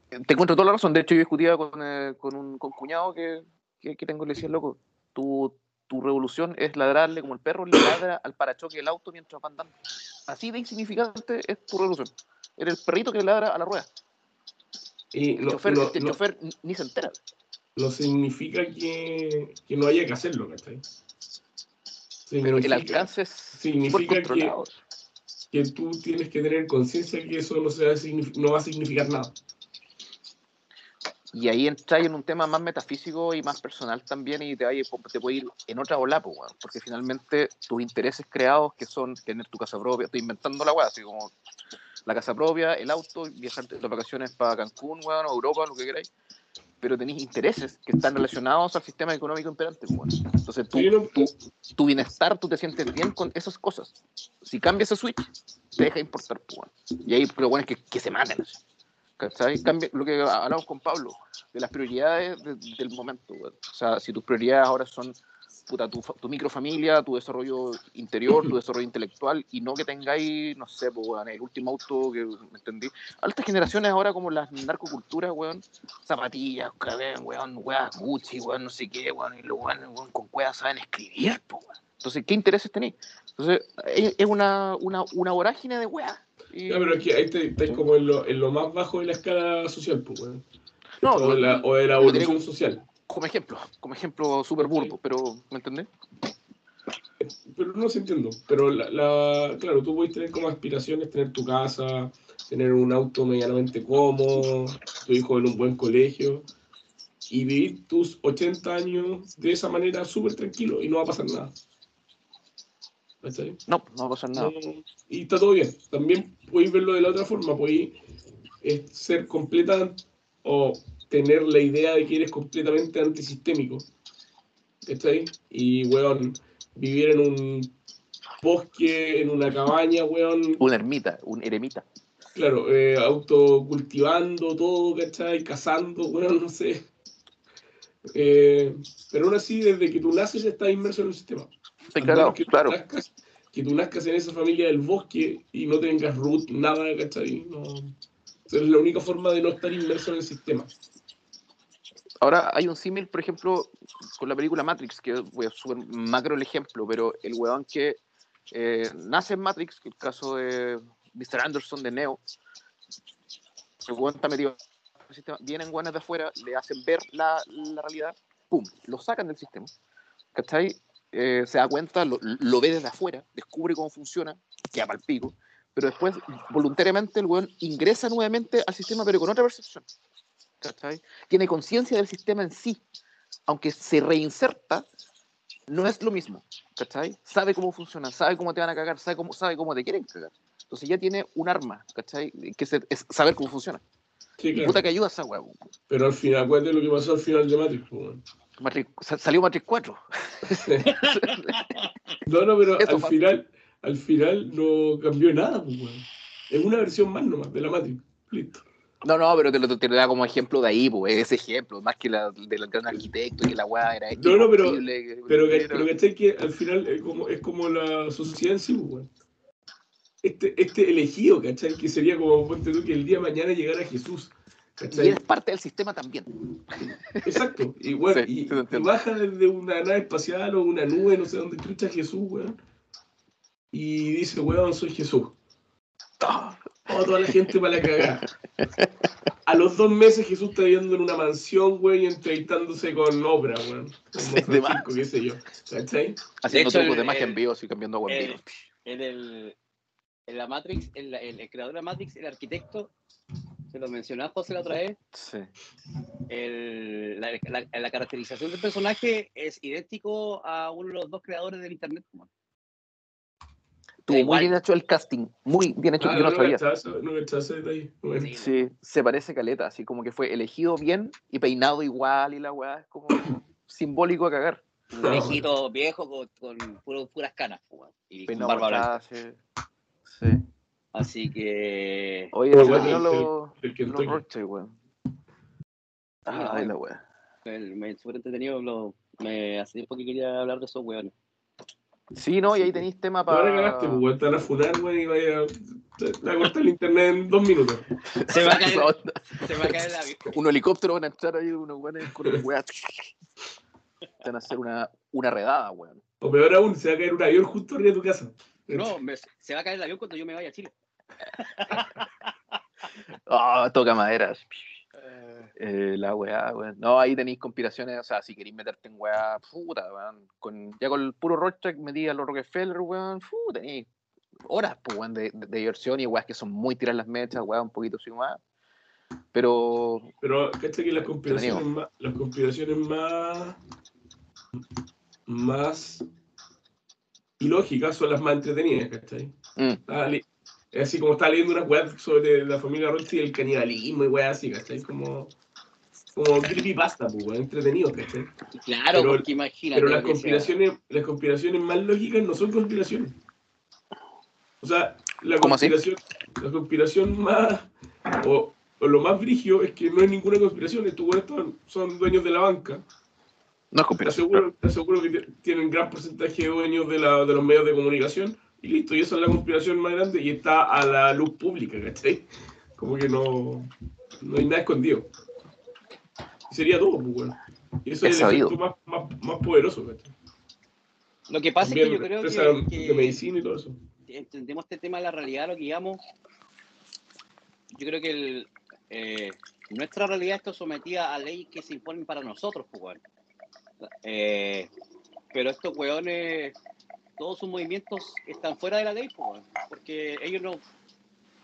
te encuentro toda la razón. De hecho, yo discutía con, eh, con un con cuñado que, que, que tengo y le decía, loco, tu, tu revolución es ladrarle como el perro le ladra al parachoque del auto mientras va andando. Así de insignificante es tu revolución. Eres el perrito que ladra a la rueda. Y El chofer, este ni- se entera. no significa que, que no haya que hacerlo, ¿cachai? Pero el alcance es significa que- que tú tienes que tener conciencia que eso no, se va a signif- no va a significar nada. Y ahí entras en un tema más metafísico y más personal también y te, te puede ir en otra ola, pues, weón, porque finalmente tus intereses creados, que son tener tu casa propia, estoy inventando la weá, así como la casa propia, el auto, viajar de vacaciones para Cancún, weón, o Europa, lo que queráis, pero tenéis intereses que están relacionados al sistema económico imperante, pues, weón. Entonces tú, tú- tu bienestar, tú te sientes bien con esas cosas. Si cambias ese switch, te deja de importar, pues, weón. Y ahí lo bueno es que, que se maten, así. ¿Cachai? Cambia, lo que hablamos con Pablo, de las prioridades de- del momento. weón. O sea, si tus prioridades ahora son puta, tu, tu microfamilia, tu desarrollo interior, tu desarrollo intelectual, y no que tengáis, no sé, pues, el último auto que me entendí. Altas generaciones ahora como las narcoculturas, weón, zapatillas, cabrón, weón, weón, Gucci, weón, no sé qué, weón, y los weón, con weas saben escribir, pues, weón. Entonces, ¿qué intereses tenéis? Entonces, es, es una, una, una vorágine de weas. Y- Ya, pero es que ahí estáis como en lo, en lo más bajo de la escala social, pues, weón. No, o, de la, o de la evolución social. como ejemplo, como ejemplo súper burdo, pero ¿me entendés? Pero no se entiendo. Pero la, la- claro, tú puedes tener como aspiraciones tener tu casa, tener un auto medianamente cómodo, tu hijo en un buen colegio y vivir tus 80 años de esa manera súper tranquilo y no va a pasar nada. ¿Cachai? No, no va a pasar nada. No, y está todo bien. También podéis verlo de la otra forma, podéis eh, ser completa o tener la idea de que eres completamente antisistémico. ¿Cachai? Y, weón, vivir en un bosque, en una cabaña, weón, Un ermita, un eremita. claro, eh, autocultivando todo, ¿cachai? Cazando, weón, no sé. Eh, pero aún así, desde que tú naces estás inmerso en el sistema. Sí, claro, claro. nazcas- que tú nazcas en esa familia del bosque y no tengas root, nada, ¿cachai? No. Esa es la única forma de no estar inmerso en el sistema. Ahora hay un símil, por ejemplo, con la película Matrix, que voy a súper macro el ejemplo, pero el weón que eh, nace en Matrix, el caso de Mr. Anderson de Neo, el weón está metido el sistema, vienen guanes de afuera, le hacen ver la, la realidad, pum, lo sacan del sistema, ¿cachai? Eh, se da cuenta, lo, lo, ve desde afuera, descubre cómo funciona, queda para el pico, pero después voluntariamente el weón ingresa nuevamente al sistema, pero con otra percepción. ¿cachai? Tiene conciencia del sistema en sí, aunque se reinserta, no es lo mismo, ¿cachai? Sabe cómo funciona, sabe cómo te van a cagar, sabe cómo, sabe cómo te quieren cagar. Entonces ya tiene un arma, ¿cachai? Que es saber cómo funciona. Sí, claro. Puta que ayuda a esa weá. Pero al final, cuéntame lo que pasó al final de Matrix, Matrix salió Matrix 4. no, no, pero al final, al final no cambió nada, pues, Es una versión más nomás de la Matrix. Listo. No, no, pero te lo, te da como ejemplo de ahí, pues, ese ejemplo, más que la del gran arquitecto y que la weá era. No, no, pero, pero, pero, que, que al final es como, es como la sociedad en sí, pues, este, este elegido, ¿cachai? Que sería como, ponte tú, que el día de mañana llegara Jesús. ¿Cachai? Y es parte del sistema también. Exacto. Y, bueno, y, baja desde una nave espacial o una nube, no sé dónde escucha Jesús, weón. Y dice, weón, soy Jesús. Oh, toda la gente para la cagada. A los dos meses Jesús está viviendo en una mansión, güey, entrevistándose con obra, güey. Como qué sé yo. ¿Cachai? Haciendo trucos de magia en vivo, y cambiando agua en vivo. En, el, en la Matrix, el, el, creador de la Matrix, el arquitecto, se lo mencionó a José la otra vez. Sí. El, la, la, caracterización del personaje es idéntico a uno de los dos creadores del Internet. Estuvo muy bien hecho el casting, muy bien hecho, ah, yo no, sabía. No Sí, se parece caleta, así como que fue elegido bien y peinado igual y la weá es como simbólico a cagar. Un viejito viejo con, con puras canas, y con barba blanca. Sí. sí. Así que. Oye, el no lo, lo roche, weón. Ah, la weá. Me súper entretenido, lo, me hace tiempo que quería hablar de esos weones. Sí, no, y ahí tenéis tema para. Ahora ganaste, pues vuelta a funar, güey, y vaya. a cortar el internet en dos minutos. Se va a caer, se va a caer el avión. Un helicóptero van a echar ahí unos güeyes con el weá. Van a hacer una, una redada, weón. O peor aún, se va a caer un avión justo arriba de tu casa. No, se va a caer el avión cuando yo me vaya a Chile. oh, toca maderas. Eh, la weá, weón. No, ahí tenéis conspiraciones, o sea, si queréis meterte en weá, puta, weón. Con, ya con el puro Rocheck metí a los Rockefeller, weón, tenéis horas, pues, weón, de, diversión y weas que son muy tiras las mechas, weón, un poquito así más. Pero. Pero, ¿cachai que las conspiraciones más, las conspiraciones más. más ilógicas son las más entretenidas, ¿cachai? Mm. Es así como estaba leyendo una web sobre la familia Rothschild y el canibalismo y weas así, ¿cachai? Como como creepypasta, pues, entretenido, ¿cachai? Claro, pero, porque imagínate. Pero las conspiraciones, las conspiraciones más lógicas no son conspiraciones. O sea, la conspiración, la conspiración más, o, lo más brigio es que no es ninguna conspiración, estos son, son dueños de la banca. No es conspiración. Te aseguro, que tienen gran porcentaje de dueños de, la, de los medios de comunicación y listo, y esa es la conspiración más grande y está a la luz pública, ¿cachai? Como que no, no hay nada escondido sería todo, pues, bueno. Y eso es, el efecto más, más, más poderoso, Lo que pasa es que yo creo que, De medicina y todo eso. Entendemos este tema de la realidad, lo que digamos. Yo creo que el, eh, nuestra realidad está sometida a leyes que se imponen para nosotros, pues, bueno. Eh, pero estos weones, todos sus movimientos están fuera de la ley, porque ellos no,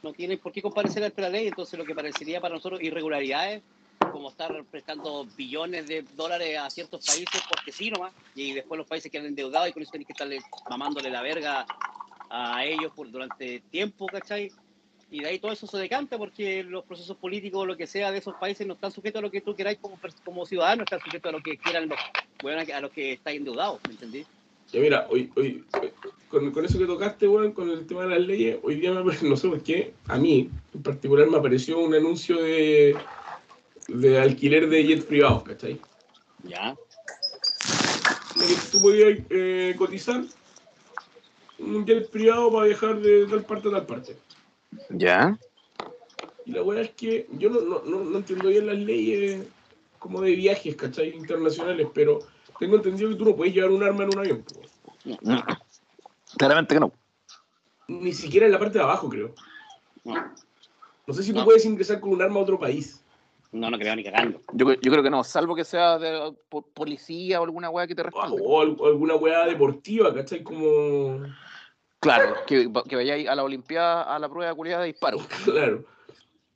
no tienen por qué comparecer ante la ley, entonces lo que parecería para nosotros irregularidades como estar prestando billones de dólares a ciertos países porque sí nomás, y después los países quedan endeudados y con eso tienen que estarle mamándole la verga a ellos por durante tiempo, ¿cachai? Y de ahí todo eso se decanta porque los procesos políticos o lo que sea de esos países no están sujetos a lo que tú queráis como, como ciudadano, están sujetos a lo que quieran los, bueno, a los que estáis endeudados, ¿me entendí? Ya mira, hoy, hoy, con, con, eso que tocaste, bueno, con el tema de las leyes, hoy día me, no sé por qué, a mí en particular me apareció un anuncio de, de alquiler de jets privados, ¿cachai? Ya. Tú podías eh, cotizar un jet privado para viajar de tal parte a tal parte. Ya. Y la verdad es que yo no, no, no, entiendo bien las leyes como de viajes, ¿cachai? Internacionales, pero tengo entendido que tú no puedes llevar un arma en un avión. Claramente que no. Ni siquiera en la parte de abajo, creo. No, sé si tú puedes ingresar con un arma a otro país. No, no creo ni cagando. Yo, yo creo que no, salvo que sea de po- policía o alguna weá que te respalde. O o alguna weá deportiva, ¿cachai? Como. Claro, que, que vayáis a la Olimpiada a la prueba de cualidad de disparo. Claro.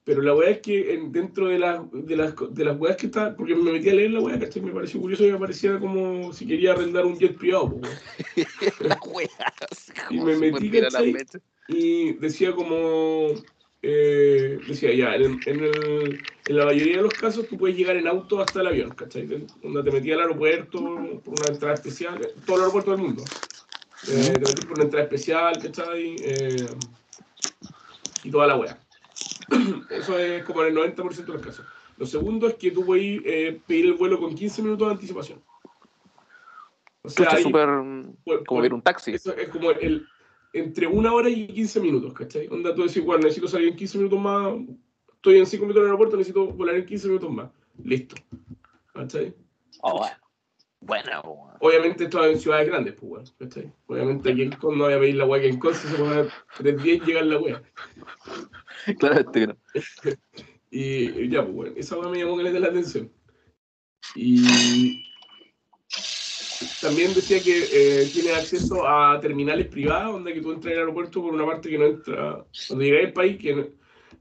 Pero la weá es que en- dentro de las, de las de las weas que está, porque me metí a leer la weá, ¿cachai? Me pareció curioso y me parecía como si quería arrendar un jet privado, po, weón. la weá. así Y me metí, las ¿cachai? y decía como eh, decía ya en, en el- en la mayoría de los casos tú puedes llegar en auto hasta el avión ¿cachai? donde te metí al aeropuerto por una entrada especial eh, todo el aeropuerto del mundo Eh, te por una entrada especial ¿cachai? Eh, y toda la wea eso es como en el 90% de los casos lo segundo es que tú puedes eh, pedir el vuelo con 15 minutos de anticipación o sea ahí- súper como ver un taxi. eso es como el, entre una hora y 15 minutos, ¿cachai? Onda, tú decís, bueno, necesito salir en 15 minutos más, estoy en 5 minutos en el aeropuerto, necesito volar en 15 minutos más. Listo. ¿Cachai? Oh, bueno. Buena, po. Obviamente esto es en ciudades grandes, pues, weón, ¿cachai? Obviamente aquí en Con no voy a pedir la weá que en Con se pone a 3.10 llega la weá. Claramente que no. Y y ya, pues, weón, esa weá me llamó que le dé la atención. Y también decía que eh, tiene acceso a terminales privadas, donde que tú entras al aeropuerto por una parte que no entra, cuando llegas al país, que no,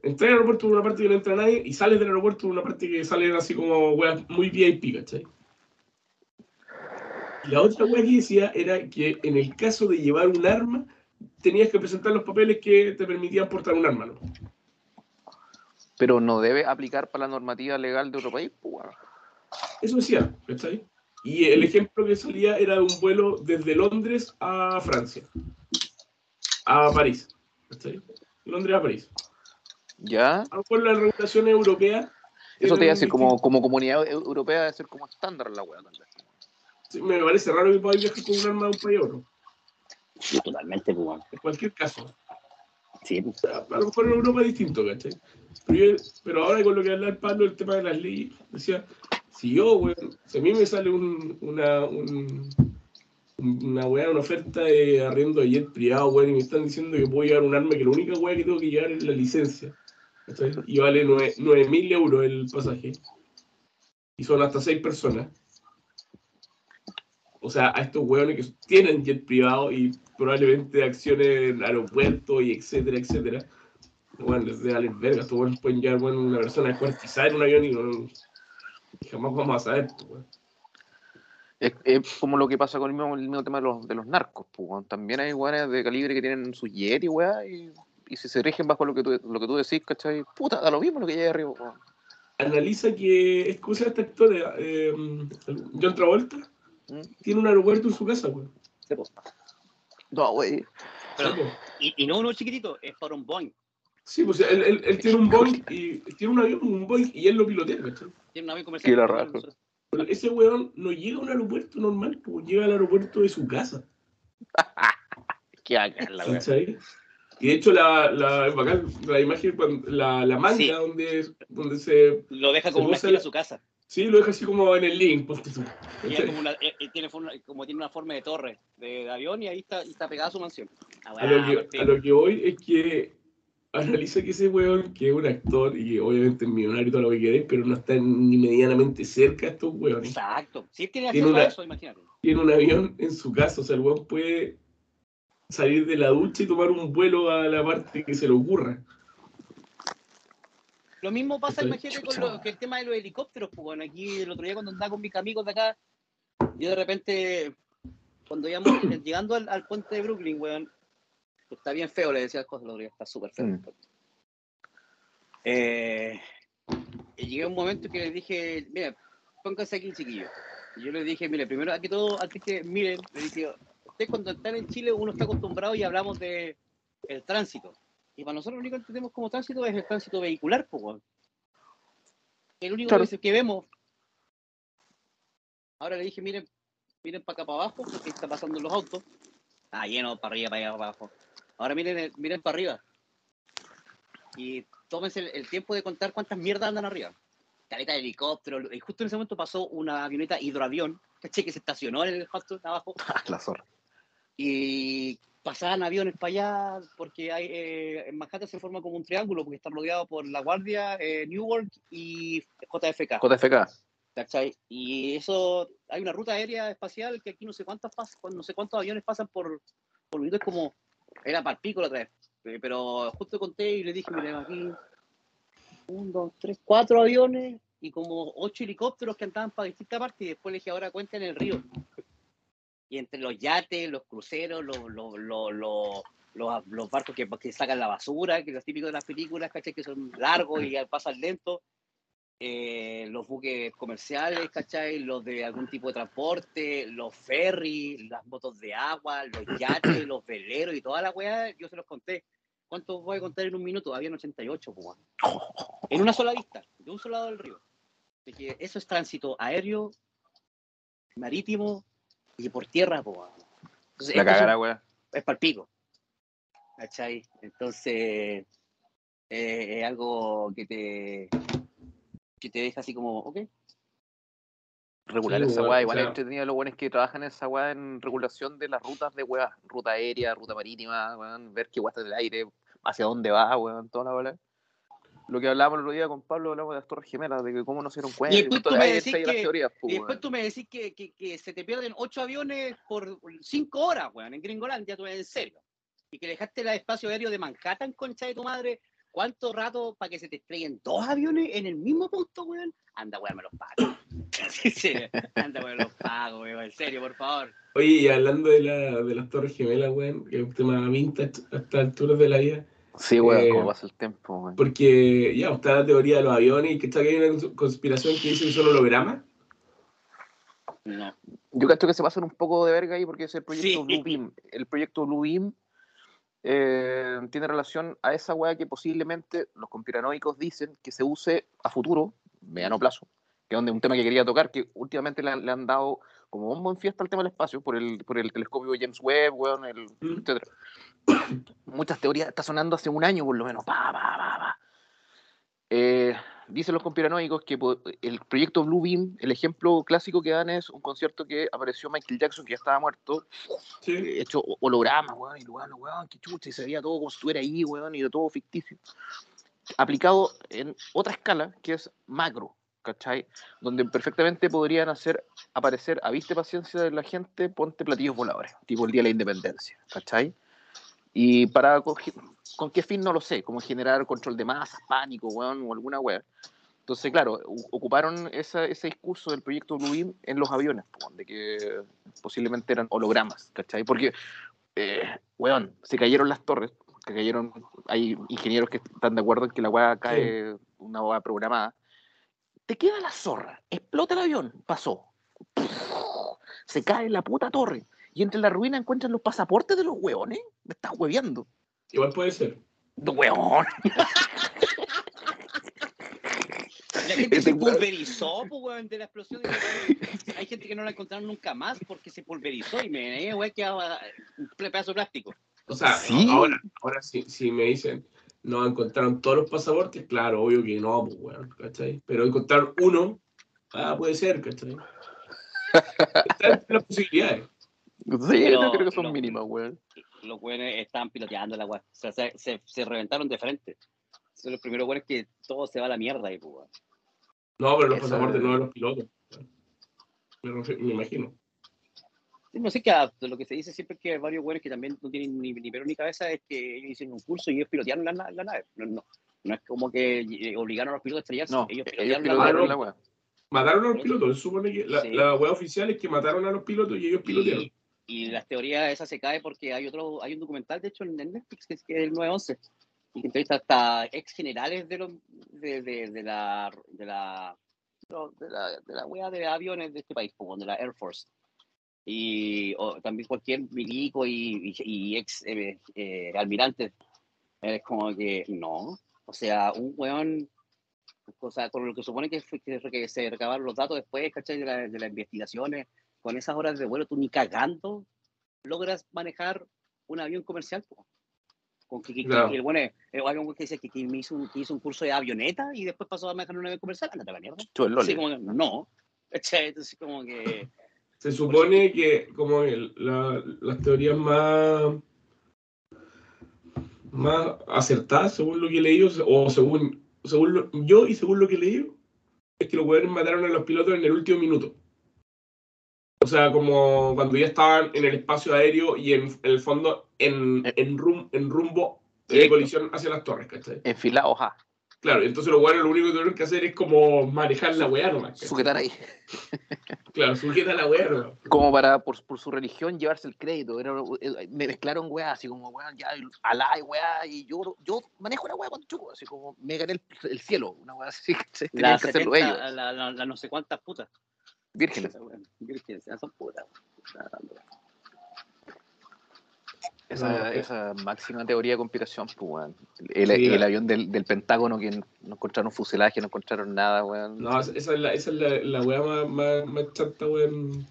entras al aeropuerto por una parte que no entra nadie y sales del aeropuerto por una parte que salen así como weas muy VIP, ¿cachai? La otra wea que decía era que en el caso de llevar un arma, tenías que presentar los papeles que te permitían portar un arma, ¿no? Pero no debe aplicar para la normativa legal de otro país, pues, weón. Eso decía, ¿cachai? Y el ejemplo que salía era de un vuelo desde Londres a Francia. A París. ¿Cachai? Londres a París. ¿Ya? A lo mejor las regulaciones europeas. Eso te iba a decir, como, como comunidad eu- europea debe ser como estándar la weá. tal vez. Sí, Me parece raro que podáis viajar con un arma de un país a otro. Sí, totalmente, pues. En cualquier caso. Sí, pues. A a lo mejor en Europa es distinto, ¿cachai? Pero, yo- pero ahora con lo que habla el Pablo, el tema de las leyes, decía, si yo, weón, si a mí me sale un, una, un, una weá, una oferta de arriendo de jet privado, weón, y me están diciendo que puedo llevar un arma, que la única weá que tengo que llevar es la licencia, ¿cachai? Y vale 9.000 euros el pasaje. Y son hasta 6 personas. O sea, a estos weones que tienen jet privado y probablemente acciones en aeropuertos y etcétera, etcétera. Bueno, les de Alex Verga, estos weones pueden llevar bueno, una persona descuartizada en un avión y, no, y jamás vamos a saber. pues. Es, es como lo que pasa con el mismo, el mismo tema de los, de los narcos, pues. También hay weones de calibre que tienen su jet y weá, y, y si se rigen bajo lo que tú, lo que tú decís, ¿cachai? Puta, da lo mismo lo que llegue arriba, weón. Analiza que, es como se llama esta actora, eh, John Travolta, ¿Mm? tiene un aeropuerto en su casa, weón. Sí, pues. No, wey. Pero- Sí, pues. Y, y no uno chiquitito, es para un Boeing. Sí, pues él, él- él tiene un Boeing y tiene un avión, un Boeing y él lo pilotea, ¿cachai? Tiene un avión comercial. Qué la raja. Pero ese weón no llega a un aeropuerto normal, pues llega al aeropuerto de su casa. Qué la. Y de hecho, la, la, es bacán, la imagen, cuando- la, la manga Sí. donde, donde se. Lo deja como una esquina la- de su casa. Sí, lo deja así como en el link. ponte tú, Y es ¿cachai? como, una, eh, eh, tiene, forma- como tiene una forma de torre de, de avión y ahí está, y está pegada a su mansión. Ah, A lo, que, a lo que voy es que analiza que ese weón, que es un actor y que obviamente es millonario y todo lo que queréis, pero no está ni medianamente cerca de estos weones. Exacto. Si tiene Tiene acceso una- a eso, imagínate. Tiene un avión en su casa, o sea, el weón puede salir de la ducha y tomar un vuelo a la parte que se le ocurra. Lo mismo pasa, imagínate, con lo, que el tema de los helicópteros. Pues bueno, aquí el otro día cuando andaba con mis amigos de acá, yo de repente, cuando íbamos llegando al, al puente de Brooklyn, weón, está bien feo, le decía cosas el otro día, está súper feo. Mm. Eh, llegué a un momento que les dije, mira, pónganse aquí, chiquillo. Y yo les dije, mire, primero, aquí todo, antes que miren, les dije, ustedes cuando están en Chile, uno está acostumbrado y hablamos de el tránsito. Y para nosotros lo único que entendemos como tránsito es el tránsito vehicular, pues. El único Claro. que, que vemos. Ahora le dije, miren, miren para acá para abajo, porque está pasando los autos. Ah, lleno para arriba, para allá, para abajo. Ahora miren, el- miren para arriba. Y tómense el, el tiempo de contar cuántas mierdas andan arriba. Caleta de helicóptero. Y justo en ese momento pasó una avioneta hidroavión, ¿cachai? Que se estacionó en el hot tub abajo. La zorra. Y pasaban aviones para allá, porque hay, eh, en Manhattan se forma como un triángulo, porque está rodeado por La Guardia, eh, Newark y JFK. JFK. ¿cachai? Y eso, hay una ruta aérea espacial que aquí no sé cuántas pas- no sé cuántos aviones pasan por, por minuto, es como, era para el pico la otra vez. Eh, Pero justo conté y le dije, mira, aquí, un, dos, tres, cuatro aviones y como ocho helicópteros que andaban para distintas partes, y después le dije, ahora cuenten el río. Y entre los yates, los cruceros, los, los, los, los, los, barcos que, que sacan la basura, que los típicos de las películas, ¿cachai? Que son largos y pasan lento eh, los buques comerciales, ¿cachai? Los de algún tipo de transporte, los ferries, las motos de agua, los yates, los veleros y toda la weá, yo se los conté. ¿Cuántos voy a contar en un minuto? Habían 88, pues. En una sola vista, de un solo lado del río. Así que eso es tránsito aéreo, marítimo y por tierra, pues. Entonces, La esto es un- cagará, weón. es para el pico. ¿Cachai? Entonces, eh, es algo que te, que te deja así como, ok, Regular Sí, esa weá. o Igual es sea- entretenido los buenos que trabajan en esa weá en regulación de las rutas de weá. Ruta aérea, ruta marítima, weón. Ver qué weá está en el aire, hacia dónde va, weón. Toda la weá. Lo que hablábamos el otro día con Pablo, hablamos de las Torres Gemelas, de que cómo no se dieron cuenta. después tú todas- me decís que- teorías, Y después tú me decís que, que, que se te pierden ocho aviones por cinco horas, weón, en Gringolandia, tú en serio. Y que dejaste el espacio aéreo de Manhattan, concha de tu madre. ¿Cuánto rato para que se te estrellen dos aviones en el mismo punto, weón? Anda, weón, me los pago. Sí, sí. Anda, weón, me los pago, weón, en serio, por favor. Oye, y hablando de, la, de las Torres Gemelas, weón, que es un tema vintage a estas alturas de la vida, Sí, weón, eh, cómo pasa el tiempo, weón. porque ya está la teoría de los aviones y que está que hay una cons- conspiración que dice que son hologramas. No. Yo cacho que se pasan un poco de verga ahí porque es el proyecto Sí. Blue Beam. El proyecto Blue Beam eh, tiene relación a esa weá que posiblemente los conspiranoicos dicen que se use a futuro, mediano plazo, que es donde un tema que quería tocar, que últimamente le, han- le han dado como bombo en fiesta al tema del espacio por el, por el telescopio James Webb, weón, el, Mm. etcétera. Muchas teorías, está sonando hace un año por lo menos. Pa, pa, pa, pa. Eh, dicen los conspiranoicos que el proyecto Blue Beam, el ejemplo clásico que dan es un concierto que apareció Michael Jackson, que ya estaba muerto, Sí. eh, hecho ho- hologramas, weón, y weón, weón, qué chucha, y se veía todo como si estuviera ahí, weón, y de todo ficticio. Aplicado en otra escala, que es macro, ¿cachai? Donde perfectamente podrían hacer aparecer a vista paciencia de la gente, ponte platillos voladores, tipo el Día de la Independencia, ¿cachai? Y para, con, con qué fin no lo sé, como generar control de masas, pánico, weón, o alguna weá. Entonces, claro, ocuparon esa- ese discurso del proyecto Blue Beam en los aviones, de que posiblemente eran hologramas, ¿cachai? Porque, eh, weón, se cayeron las torres, que cayeron, hay ingenieros que están de acuerdo en que la weá cae una weá programada. Te queda la zorra, explota el avión, pasó. Se cae la puta torre. Y entre la ruina encuentran los pasaportes de los weones. Me estás hueveando. Igual puede ser. De weón. La gente Ese se pulverizó, pues, weón, de la explosión. Hay gente que no la encontraron nunca más porque se pulverizó y me eh, weón, quedaba un pedazo de plástico. O sea, Sí. ahora, ahora si, si me dicen, no encontraron todos los pasaportes, claro, obvio que no, pues, weón, ¿cachai? Pero encontrar uno, ah, puede ser, ¿cachai? Están las posibilidades. Sí, Pero yo creo que son lo- mínimas, weón. Los weones estaban piloteando la weá. O sea, se, se, se reventaron de frente. Son los primeros weones que todo se va a la mierda ahí, pues, weón. No, pero los Eso pasaportes es- no de los pilotos. Me, imagino. Sí, No sé qué, ah, lo que se dice siempre es que hay varios weones que también no tienen ni, ni pelo ni cabeza es que ellos hicieron un curso y ellos pilotearon la, la nave. No, no, no es como que eh, obligaron a los pilotos a estrellarse. No, ellos ellos pilotearon la pilotearon la weá. Mataron a los pilotos, se supone que la, Sí. la web oficial es que mataron a los pilotos y ellos pilotearon. Y, las teorías esa se cae porque hay otro, hay un documental de hecho en Netflix que es, que el 911 y que entrevista hasta ex generales de los de, de, de la de la de la de la wea de aviones de este país, como de la Air Force. Y o también cualquier milico y, y, y ex eh, eh, almirante. Es como que no. O sea, un weón o sea, con lo que supone que, que, se recabaron los datos después, ¿cachai? De, de las investigaciones, con esas horas de vuelo, tú ni cagando logras manejar un avión comercial. po. Con que, que- Claro. que el bueno, eh, hay un güey que dice que, que me hizo un, que hizo un curso de avioneta y después pasó a manejar un avión comercial, ándate a la mierda. Como que, no. Entonces, como que. Se supone que como el- la- las teorías más más acertada, según lo que he leído, o según, según lo- yo y según lo que he leído, es que los weones mataron a los pilotos en el último minuto. O sea, como cuando ya estaban en el espacio aéreo y en, en el fondo en, Eh. en, rum- en rumbo de colisión hacia las torres, ¿cachai? Enfilados, ja. Claro, entonces los weones lo único que tuvieron que hacer es como manejar la weá nomás. ¿cachai? Sujetar ahí. Claro, sujeta la weá nomás. Como para, por, por su religión, llevarse el crédito. Era, eh, me mezclaron weá, así como, weá, ya, Alá y weá, y yo, yo manejo la weá con chuco, así como, me gané el, el cielo, una weá así, que tenían Las que hacerlo 70, ellos, la, la- la no sé cuántas putas. Vírgenes. Esa wea, vírgenes, esas son putas. Esa, No, eh. esa máxima teoría de conspiración, pues, weón. El, Sí, el la- avión del, del Pentágono que no encontraron fuselaje, no encontraron nada, weón. No, esa es la, esa es la, la weá más, más, más chanta, weón.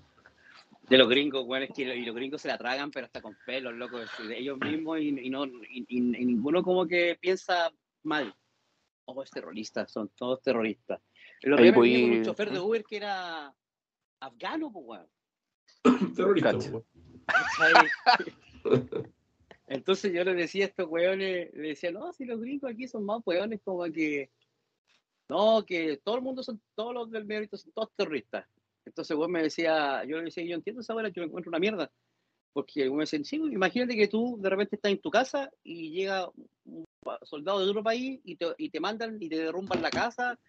De los gringos, weón, es que lo- y los gringos se la tragan, pero hasta con pelos, locos, de ellos mismos, y, y no, y, y- y ninguno como que piensa mal. Ojo, es terrorista, son todos terroristas. El otro Ahí día me voy- un chofer de Uber que era afgano, pues, weón. Terrorista. Entonces yo le decía a estos weones, le decía, no, si los gringos aquí son más weones como que, no, que todo el mundo son, todos los del Medio son todos terroristas. Entonces weón me decía, yo le decía, yo entiendo esa hora, yo me encuentro una mierda. Porque me decía, sí, imagínate que tú de repente estás en tu casa y llega un soldado de otro país y te, y te mandan y te derrumban la casa,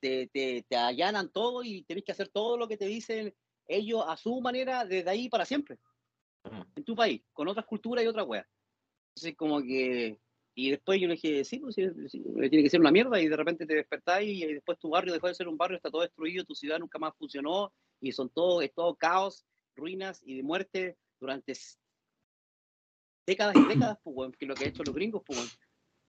te, te, te allanan todo y tenés que hacer todo lo que te dicen ellos a su manera desde ahí para siempre en tu país, con otras culturas y otra wea. Entonces, como que. Y después yo le dije, sí, pues sí, sí, tiene que ser una mierda, y de repente te despertás y, y después tu barrio dejó de ser un barrio, está todo destruido, tu ciudad nunca más funcionó, y son todo, es todo caos, ruinas y de muerte durante décadas y décadas, pues, que es lo que han hecho los gringos, pues.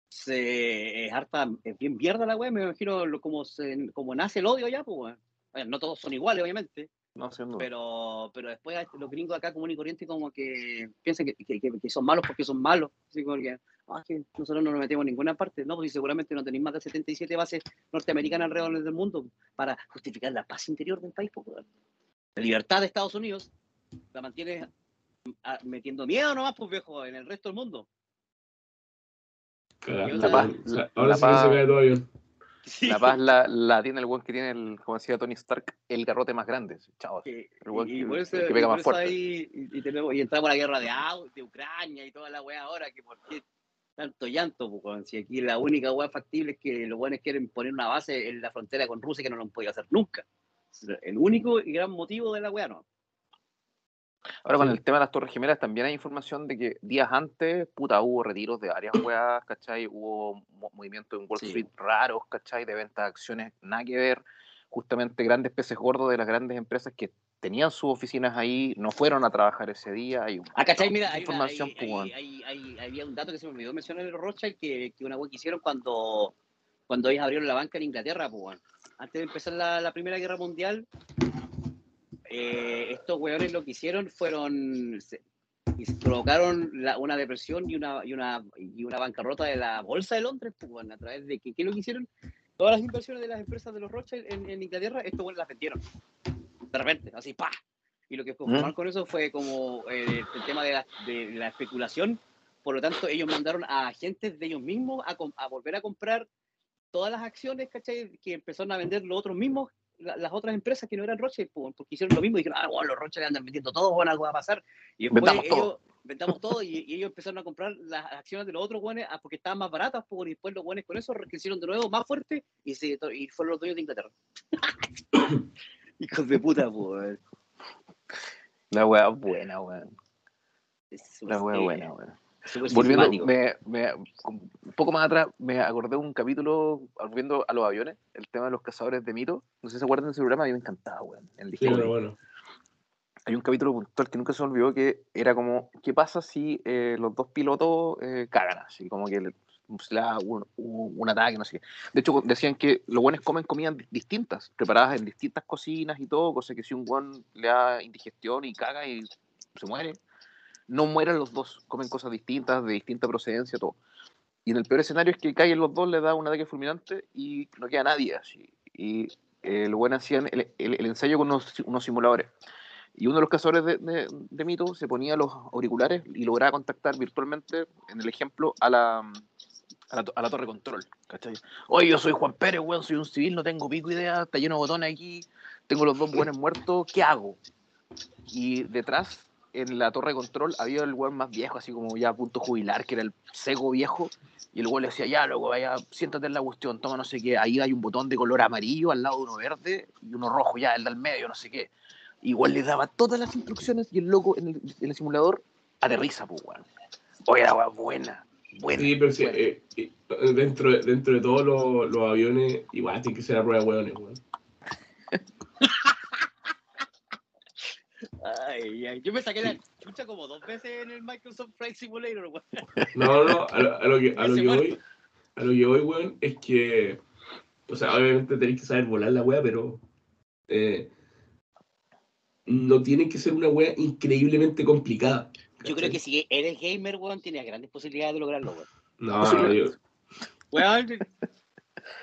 Se, es harta, es bien mierda la wea, me imagino lo, como, se, como nace el odio allá, pues. Bueno, no todos son iguales, obviamente, No, pero, pero después los gringos acá común y corriente como que piensan que, que, que- son malos porque son malos. Así como que, "Ah, que nosotros no nos metemos en ninguna parte. No, pues seguramente no tenéis más de 77 bases norteamericanas alrededor del mundo para justificar la paz interior del país. pues. La libertad de Estados Unidos la mantiene ah, metiendo miedo nomás, pues viejo, en el resto del mundo. La paz- la- ahora la sí que se cae todo bien. La paz la, tiene el weón que tiene, el, como decía Tony Stark, el garrote más grande. Chao. Que- El weón y, que- el pega más fuerte. ahí- y, tenemos, y entramos a la guerra de, de Ucrania y toda la weá ahora, que por qué tanto llanto, pues, weón? si aquí la única weá factible es que los buenos quieren poner una base en la frontera con Rusia que no lo han podido hacer nunca. El único y gran motivo de la weá, ¿no? Ahora con Sí. el tema de las Torres Gemelas también hay información de que días antes, puta, hubo retiros de varias weas, ¿cachai? Hubo mo- movimientos en Wall Sí. Street raros, ¿cachai? De venta de acciones, nada que ver. Justamente grandes peces gordos de las grandes empresas que tenían sus oficinas ahí, no fueron a trabajar ese día. Hay un Ah, ¿cachai? Mira, hay una- información, hay- pues, hay- hay- había un dato que se me olvidó mencionar en el Rothschild, que, que una weá que hicieron cuando, cuando ellos abrieron la banca en Inglaterra, pues. Antes de empezar la, la Primera Guerra Mundial, eh, estos weones lo que hicieron fueron, se- y provocaron la- una depresión y una, y, una, y una bancarrota de la Bolsa de Londres, pues, weón, a través de que, ¿qué lo que hicieron? Todas las inversiones de las empresas de los Rothschild en, en Inglaterra, estos weones las vendieron. De repente, así, ¡pa! Y lo que conformaron con eso fue como eh, el tema de la, de la especulación. Por lo tanto, ellos mandaron a agentes de ellos mismos a, a volver a comprar todas las acciones, ¿cachai? Que empezaron a vender los otros mismos, la- las otras empresas que no eran pues, porque hicieron lo mismo y dijeron, ah, bueno, los Rothschild andan vendiendo todo, bueno, algo va a pasar. Y después Vendamos ellos, todo. vendamos todo y, y ellos empezaron a comprar las acciones de los otros buenos porque estaban más baratas, pues, y después los buenos con eso crecieron de nuevo más fuerte y, se, y fueron los dueños de Inglaterra. Hijos de puta, pues. La wea buena, weón. La wea buena, weón. Volviendo, me, me- un poco más atrás, me acordé de un capítulo, volviendo a los aviones, el tema de los cazadores de mitos. No sé si se acuerdan de ese programa, a mí me encantaba, weón. En Sí, bueno. Hay un capítulo puntual que nunca se me olvidó que era como, ¿qué pasa si eh, los dos pilotos eh, cagan? Así como que le- se le da un, un- un ataque, no sé qué. De hecho, decían que los buenos comen comidas di- distintas, preparadas en distintas cocinas y todo, cosa que si un buen le da indigestión y caga y se muere, no mueren los dos, comen cosas distintas, de distinta procedencia, todo. Y en el peor escenario es que caigan los dos, le da un ataque fulminante y no queda nadie así. Y eh, los buenos hacían el, el- el ensayo con unos, unos simuladores. Y uno de los cazadores de, de, de mito se ponía los auriculares y lograba contactar virtualmente, en el ejemplo, a la, a la, a la torre control. ¿cachai? Oye, yo soy Juan Pérez, weón, soy un civil, no tengo pico idea, está lleno de botones aquí, tengo los dos buenos muertos, ¿qué hago? Y detrás, en la torre de control, había el weón más viejo, así como ya a punto jubilar, que era el cego viejo, y el weón le decía, ya, loco, vaya, siéntate en la cuestión, toma no sé qué, ahí hay un botón de color amarillo al lado de uno verde y uno rojo, ya, el del medio, no sé qué. Igual le daba todas las instrucciones y el loco en el, en el simulador aterriza, pues, weón. Oye, la weón buena, buena. Sí, pero sí, buena. eh, eh, dentro, de- dentro de todos los, los aviones, igual tiene que ser a prueba de hueones, weón. Ay, ay, yo me saqué la chucha como dos veces en el Microsoft Flight Simulator, weón. No, no, a lo, a lo que, a lo Ese que muerto. voy, a lo que voy, weón, es que, o sea, obviamente tenéis que saber volar la wea, pero eh, no tiene que ser una wea increíblemente complicada. Yo creo que si eres gamer, weón, tienes grandes posibilidades de lograrlo, weón. No, Posiblemente. yo, Weón,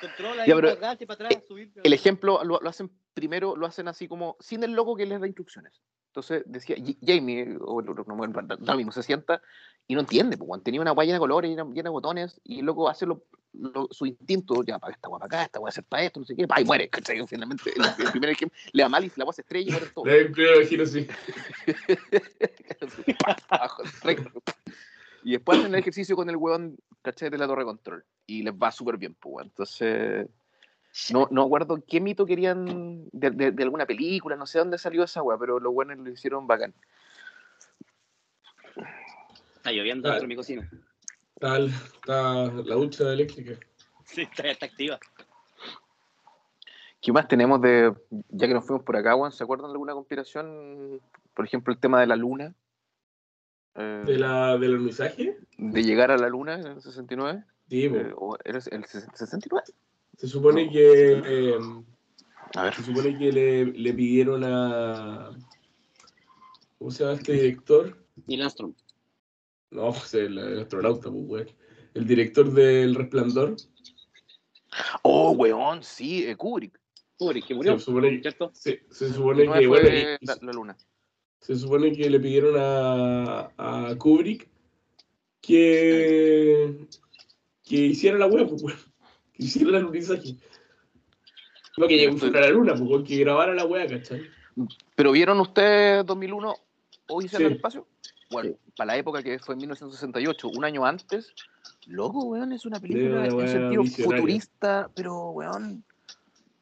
controla Ya, pero para atrás, subir. el ejemplo lo, lo hacen primero, lo hacen así como sin el loco que les da instrucciones. Entonces decía Jamie, o el- no, se sienta y no entiende, pues, tenía una guaya de colores, llena, llena de botones, y el loco hace lo, lo- su instinto, ya, para esta guapa acá, esta voy a hacer para esto, no sé qué, pa, y muere, ¿cachai? Finalmente, el, el primer ejemplo, le da mal y la guapa se estrella y muere todo. eh, primero imagino así. Y después hacen el ejercicio con el weón, ¿cachai? De la torre control. Y les va súper bien, pues. Entonces, no, no acuerdo qué mito querían de, de- de alguna película, no sé dónde salió esa weá, pero los buenos lo hicieron bacán. Está lloviendo dentro de mi cocina. Está, está la ducha eléctrica. Sí, está, está activa. ¿Qué más tenemos de, ya que nos fuimos por acá, weón? ¿Se acuerdan de alguna conspiración? Por ejemplo, el tema de la luna. Eh, ¿De la, ¿Del alunizaje? de llegar a la luna en el 69. Sí, eh, ¿O era el 69? Se supone que... eh, A ver. Se supone que le, le pidieron a. ¿Cómo se llama este director? Neil Armstrong. No, pues el, el astronauta, pues, güey. El director del Resplandor. Oh, weón, sí, eh, Kubrick. Kubrick, que Se murió, supone, ¿cierto? se, se supone No que. fue Bueno, y- y la, la luna. se supone que le pidieron a, a Kubrick que. que hiciera la web, pues, hiciera el alunizaje. No que llegó a la luna, pues, güey, que grabara la web, ¿cachai? ¿Pero vieron ustedes 2001 Odisea en el espacio? Bueno, para la época que fue en 1968, un año antes, loco, weón, es una película una en sentido visionaria. futurista, pero, weón...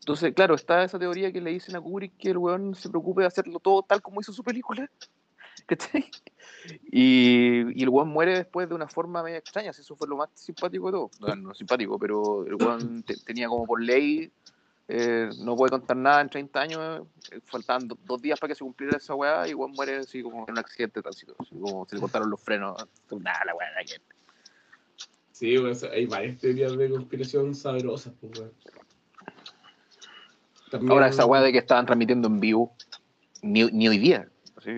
Entonces, claro, está esa teoría que le dicen a Kubrick que el weón se preocupe de hacerlo todo tal como hizo su película. ¿Cachai? Y, y el weón muere después de una forma media extraña. si Eso fue lo más simpático de todo. No, no simpático, pero el weón te- tenía como por ley eh, no puede contar nada en 30 años. eh, faltaban do- dos días para que se cumpliera esa weá y igual muere así como en un accidente de tránsito. Así como se le cortaron los frenos. Nada, la weá, que ver. Sí, sea, hay varias teorías de conspiración sabrosas, pues. También- Ahora esa weá de que estaban transmitiendo en vivo, ni, ni hoy día. Así,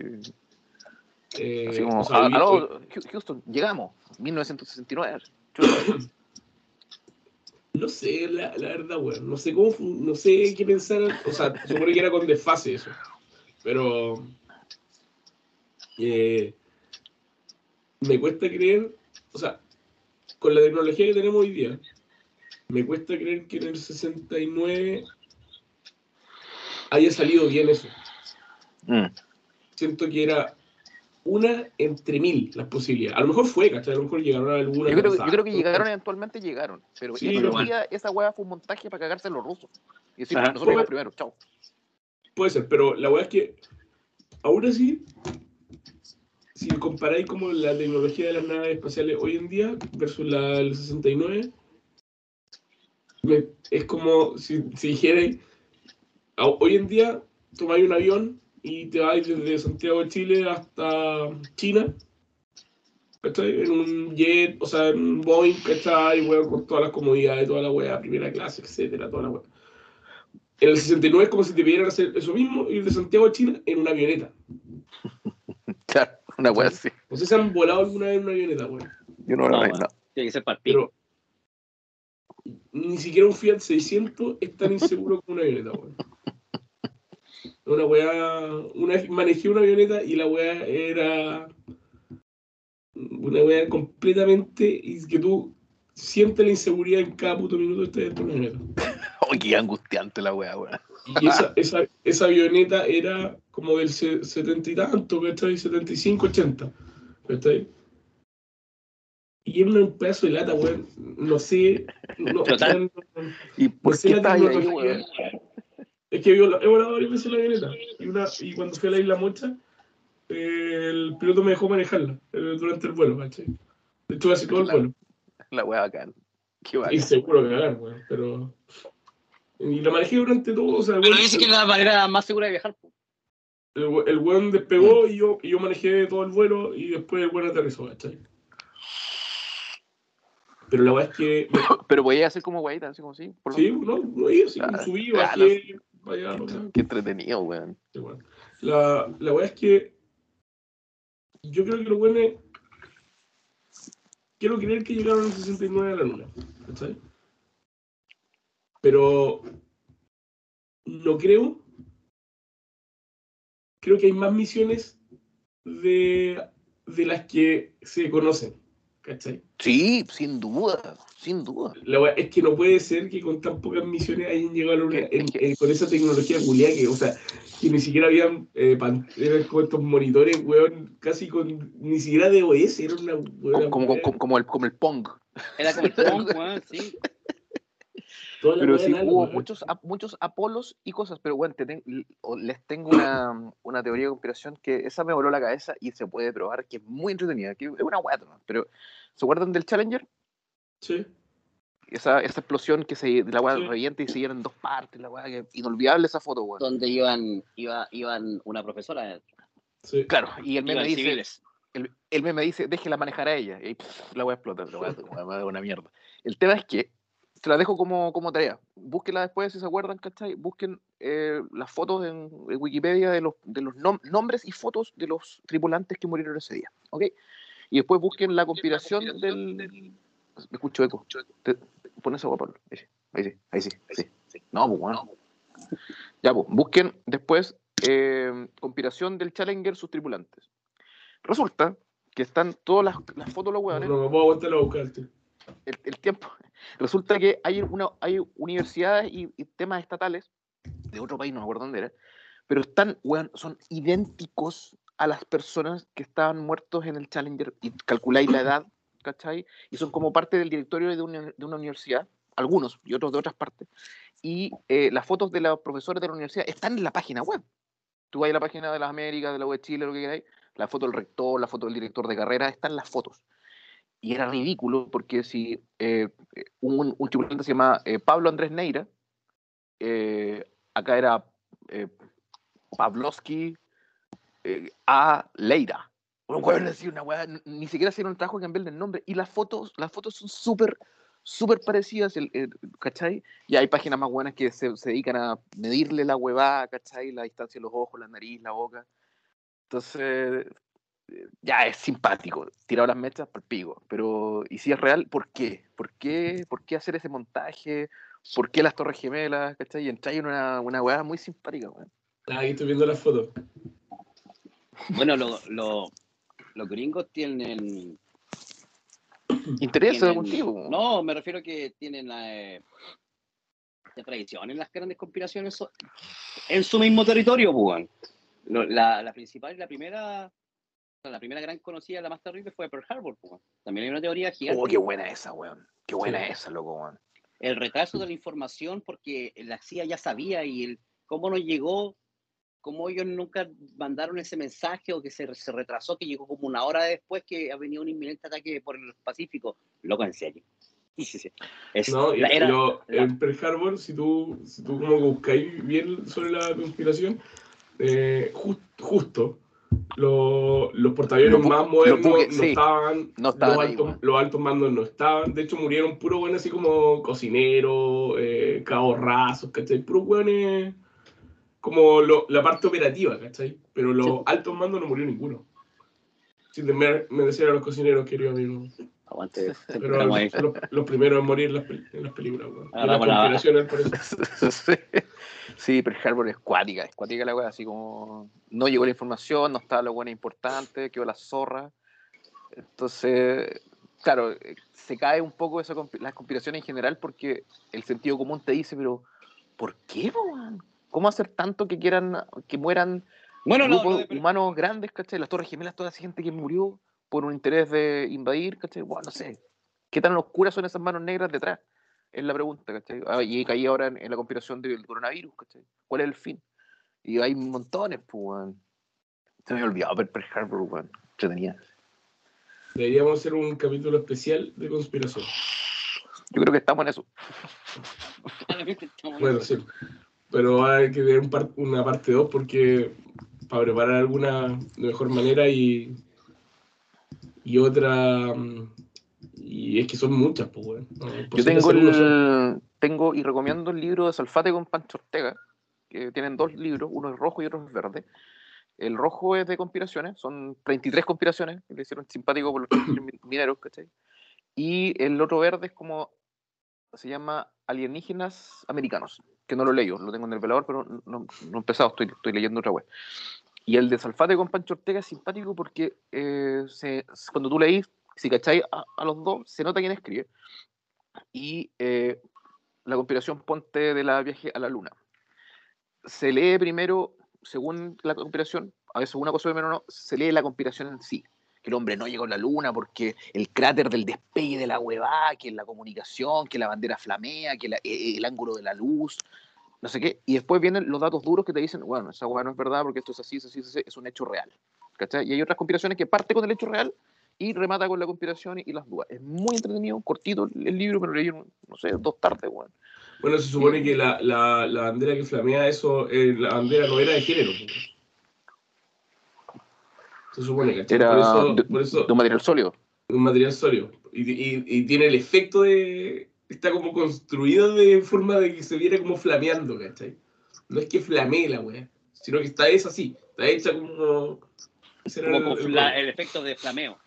eh, así como, o sea, "Ah, aló, Houston, llegamos, 1969. Chuta. No sé, la, la verdad, güey. No sé cómo, no sé qué pensar. O sea, supone que era con desfase eso. Pero. eh, me cuesta creer. O sea, con la tecnología que tenemos hoy día, me cuesta creer que en el 69 haya salido bien eso. Mm. Siento que era una entre mil las posibilidades. A lo mejor fue, ¿cachai? A lo mejor llegaron a alguna. Yo creo, yo creo que llegaron, eventualmente llegaron. Pero Sí, pero día, esa weá fue un montaje para cagarse a los rusos. Y decir, Ajá. nosotros llegamos primero, chao. Puede ser, pero la verdad es que aún así, si comparáis como la tecnología de las naves espaciales hoy en día versus la del 69, me- es como si, si dijerais, hoy en día tomáis un avión y te vais desde Santiago de Chile hasta China, ¿cachai? En un jet, o sea, en un Boeing, ¿cachai? Weón, con todas las comodidades, toda la weá, primera clase, etcétera, toda la weá. En el 69 es como si te pidieran hacer eso mismo, ir de Santiago a China en una avioneta. Claro, una weá así. No sé si han volado alguna vez en una avioneta, weón. Yo no, No, no, no. Tiene que ser para. Pero ni siquiera un Fiat 600 es tan inseguro como una avioneta, weón. Una weá, una vez manejé una avioneta y la weá era una weá completamente y que tú sientes la inseguridad en cada puto minuto que estás dentro de la avioneta. Oh, qué angustiante la weá, weón. Y esa, esa, esa avioneta era como del se- setenta y tanto, ¿cachai? 75, 80, ¿cachai? Y era un pedazo de lata, weón. No sé. No, Total. weón, ¿Y por no sé qué la estás ahí, weón? Es que he volado he volado varias veces la avioneta. Y, una, y cuando fui a la isla Mocha, eh, el piloto me dejó manejarla eh, durante el vuelo, ¿cachai? De hecho, casi todo el vuelo. La weá bacán. Qué Y bacán. seguro que ganar, weón. Pero. Y la manejé durante todo. O sea, Pero dice que es la manera más segura de viajar. po. El, el weón despegó y yo, y yo manejé todo el vuelo y después el weón aterrizó, ¿cachai? Pero la weá es que. Pero podía hacer como guaita, así como sí. Por lo Sí, menos. no, no iba, sí, Ah, subí, ah, bajé, acá. Qué entretenido, weón. Sí. La, la weá es que. Yo creo que los weones. Quiero creer que llegaron en el 69 a la luna, ¿cachai? Pero. No creo. Creo que hay más misiones de, de las que se conocen, ¿cachai? Sí, sin duda, sin duda. La es que no puede ser que con tan pocas misiones hayan llegado a la luna en- en- con esa tecnología culiada que, o sea, que ni siquiera habían eh, pan- eran como estos monitores, weón, casi con ni siquiera de OS, era una weón, Como, como, como- como el, como el Pong. Era como el Pong, weón, sí. Pero weá sí, hubo muchos, muchos Apolos y cosas, pero bueno, te ten- o les tengo una, una teoría de conspiración que esa me voló la cabeza y se puede probar que es muy entretenida, que es una hueá, nomás, pero ¿se acuerdan del Challenger? Sí, Esa, esa explosión que se, la hueá Sí. revienta y se llena en dos partes, la hueá, que inolvidable esa foto, weón. Donde iban, iba, iban una profesora. sí. Claro, y el meme dice, civiles. el, el meme dice, déjela manejar a ella. Y pff, la voy a explotar, la a una mierda. El tema es que, se la dejo como, como tarea. Búsquenla después si se acuerdan, ¿cachai? Busquen eh, las fotos en, en Wikipedia de los, de los nom- nombres y fotos de los tripulantes que murieron ese día. ¿Ok? Y después busquen la conspiración del. Me escucho eco. Te- Pon eso, Pablo. Ahí sí, ahí sí, ahí sí. ahí sí. No, pues bueno. Ya, pues, busquen después eh, conspiración del Challenger, sus tripulantes. Resulta que están todas las, las fotos de los No, hueones, no puedo aguantar a buscarte. el, el tiempo. Resulta que hay, una, hay universidades y, temas estatales de otro país, no me acuerdo dónde era, pero están, son idénticos a las personas que estaban muertos en el Challenger y calculáis la edad, ¿cachai? Y son como parte del directorio de una, de una universidad, algunos y otros de otras partes. Y eh, las fotos de los profesores de la universidad están en la página web. Tú vas a la página de las Américas, de la web de Chile, lo que queráis, la foto del rector, la foto del director de carrera, están las fotos. Y era ridículo porque si eh, un, un tripulante se llama eh, Pablo Andrés Neira, eh, acá era eh, Pavlovsky eh, A. Leira. Un decir una weá, ni siquiera hicieron un trabajo de cambiarle el nombre. Y las fotos, las fotos son súper, súper parecidas, el, el- ¿cachai? Y hay páginas más buenas que se, se dedican a medirle la huevada, ¿cachai? La distancia de los ojos, la nariz, la boca. Entonces, eh, ya es simpático, tirado las mechas por pico, pero ¿y si es real? ¿Por qué? ¿Por qué, ¿Por qué hacer ese montaje? ¿Por qué las torres gemelas? ¿Cachai? Y entrar en una, una weá muy simpática, weón. Ah, Ahí estoy viendo las fotos. Bueno, lo- lo- los gringos tienen. Interés tienen- contigo. No, me refiero que tienen eh, la tradición en las grandes conspiraciones en su mismo territorio, pues, weón. La, la principal y la primera. La primera gran conocida, la más terrible, fue Pearl Harbor. pues, weón. También hay una teoría gigante. Oh, qué buena esa, weón. Qué buena Sí. esa, loco, weón. el retraso de la información porque la CIA ya sabía y el cómo nos llegó, cómo ellos nunca mandaron ese mensaje o que se, se retrasó, que llegó como una hora después que ha venido un inminente ataque por el Pacífico. Loco, en serio. Sí, sí, sí. Es- No, la- era- pero la- en Pearl Harbor, si tú, si tú como buscáis bien sobre la conspiración, eh, jus- justo, lo- los portaaviones Los bu- más modernos no sí. estaban, No estaban los, altos, los altos mandos no estaban, de hecho murieron puros buenos así como cocineros, eh, cabos rasos, ¿cachai? Puros buenos como lo- la parte operativa, ¿cachai? Pero los Sí. altos mandos no murió ninguno. Sin merecer a los cocineros, querido amigo. Aguante, Pero los, los primeros en morir en las, pel- en las películas, weón. Las la- conspiraciones, por eso. Sí. Sí, Pearl Harbor es cuática, es cuática la weá, así como no llegó la información, no estaba lo bueno importante, quedó la zorra. Entonces, claro, se cae un poco esa, compi- las conspiraciones en general porque el sentido común te dice, pero ¿por qué, weón? ¿Cómo hacer tanto que quieran que mueran Bueno, grupos humanos grandes, ¿cachai? Las Torres Gemelas, toda esa gente que murió por un interés de invadir, ¿cachai? Bueno, no sé. ¿Qué tan oscuras son esas manos negras detrás? Es la pregunta, ¿cachai? Ah, y caí ahora en, en la conspiración del coronavirus, ¿cachai? ¿Cuál es el fin? Y hay montones, pues, weón. Se me había olvidado ver Pearl Harbor, weón. Entretenida. Deberíamos hacer un capítulo especial de conspiración. Yo creo que estamos en eso. Bueno, sí. Pero hay que ver un par- una parte 2 porque para preparar alguna de mejor manera y, y otra. mm, Y es que son muchas, pues, weón. No, Yo tengo el, tengo y recomiendo el libro de Salfate con Pancho Ortega, que tienen dos libros, uno es rojo y otro es verde. El rojo es de conspiraciones, son 33 conspiraciones, que le hicieron simpático por los 33 mi- mineros, ¿cachai? Y el otro verde es como, se llama Alienígenas Americanos, que no lo leo, lo tengo en el velador, pero no, no, no he empezado, estoy, estoy leyendo otra web. Y el de Salfate con Pancho Ortega es simpático porque eh, se- cuando tú leís, si cacháis a, los dos, se nota quién escribe. Y eh, la conspiración ponte de la viaje a la luna. Se lee primero, según la conspiración, a veces una cosa menos no, se lee la conspiración en sí. Que el hombre no llegó a la luna porque el cráter del despegue de la huevada, que la comunicación, que la bandera flamea, que eh, el ángulo de la luz, no sé qué. Y después vienen los datos duros que te dicen, bueno, esa hueá no es verdad porque esto es así, es así, es así, es un hecho real. Y hay otras conspiraciones que parte con el hecho real y remata con la conspiración y, las dudas. Es muy entretenido, cortito el, libro, pero leí, no sé, dos tardes, weón. Bueno, se supone que la, la, la bandera que flamea eso, eh, la bandera no era de género. Se supone, ¿cachai? Era por eso, de, por eso de un material sólido. un material sólido. Y, y- y tiene el efecto de. Está como construido de forma de que se viera como flameando, ¿cachai? No es que flamee la weá, sino que está es así. Está hecha como. como el- el efecto de flameo.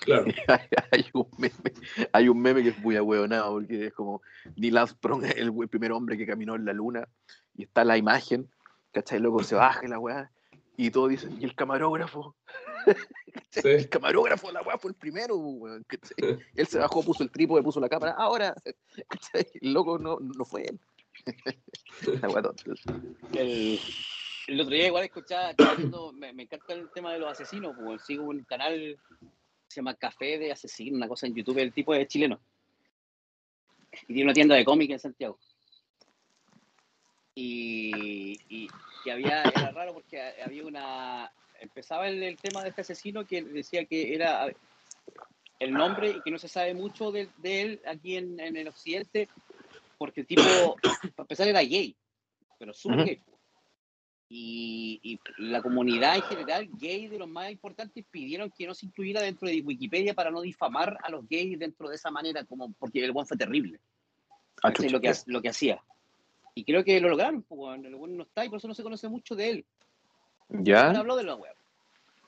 Claro. hay, un meme, hay un meme que es muy ahueonado porque es como Neil Armstrong, el, el primer hombre que caminó en la luna, y está la imagen, ¿cachai? Luego se baja la weá, y todos dicen, ¿y el camarógrafo? Sí. El camarógrafo, la weá fue el primero, weón, ¿cachai? Él se bajó, puso el trípode, puso la cámara, ahora, ¿cachai? El loco no, no fue él. La weá tonta. El, el otro día igual escuchaba, me, me encanta el tema de los asesinos, pues sigo un canal se llama Café de Asesino, una cosa en YouTube, el tipo es chileno. Y tiene una tienda de cómics en Santiago. Y, y, y había, era raro porque había una, empezaba el, el tema de este asesino que decía que era el nombre y que no se sabe mucho de, de él aquí en, en el occidente, porque el tipo, para empezar, era gay, pero súper Ujú. gay. Y, y la comunidad en general, gay de los más importantes, pidieron que no se incluyera dentro de Wikipedia para no difamar a los gays dentro de esa manera, como porque el buen fue terrible. Ah, lo, que, lo que hacía. Y creo que lo lograron, pues, el buen no está y por eso no se conoce mucho de él. ¿Ya? habló de la weón.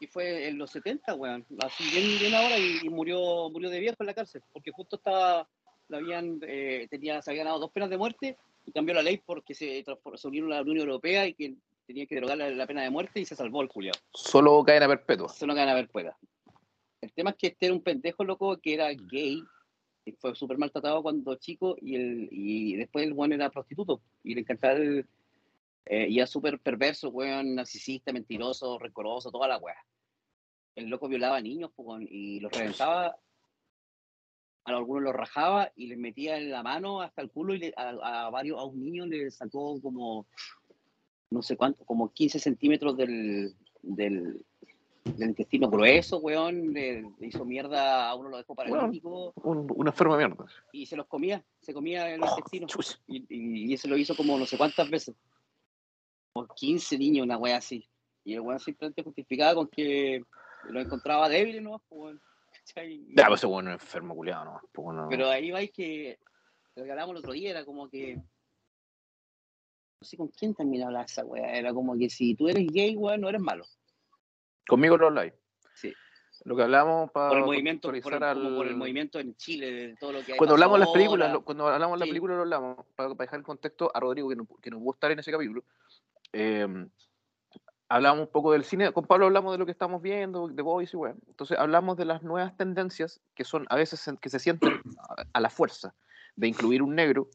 Y fue en los 70, weón. Así bien, bien ahora y, y murió, murió de viejo en la cárcel. Porque justo estaba, le habían, eh, tenía, se había ganado dos penas de muerte y cambió la ley porque se, se unieron a la Unión Europea y que tenía que derogar la, la pena de muerte y se salvó el Julio. Solo cadena perpetua. Gana ver pueda. El tema es que este era un pendejo loco que era gay y fue súper maltratado cuando chico y, el, y después el weón era prostituto y le encantaba el, eh, y era súper perverso, weón, narcisista, mentiroso, rencoroso, toda la weá. El loco violaba a niños pues, weón, y los reventaba, a algunos los rajaba y les metía en la mano hasta el culo y le- a, a varios, a un niño le sacó como, no sé cuánto, como 15 centímetros del, del, del intestino grueso, weón, le, le hizo mierda, a uno lo dejó paralítico Un, una enferma mierda. y se los comía, se comía el Oh, intestino. Y, y, y eso lo hizo como no sé cuántas veces. Como 15 niños, una wea así. Y el weón simplemente justificaba con que lo encontraba débil, ¿no? Pues, weón, Ya, pues ese bueno es enfermo culiado, ¿no? Pues, bueno, Pero ahí vais que lo que hablábamos el otro día era como que. No sé con quién también hablaba esa wea. Era como que si tú eres gay, weón, no eres malo. Conmigo lo habláis. Sí. Lo que hablamos para por el movimiento, por el, contextualizar como por el al- movimiento en Chile, de todo lo que hay Cuando hablamos de las películas, lo- cuando hablamos de la Sí. película lo hablamos, para, para dejar el contexto a Rodrigo, que no, que no pudo estar en ese capítulo. eh, hablamos un poco del cine, con Pablo hablamos de lo que estamos viendo, de Boys y bueno. Entonces hablamos de las nuevas tendencias que son a veces que se sienten a, a la fuerza, de incluir un negro,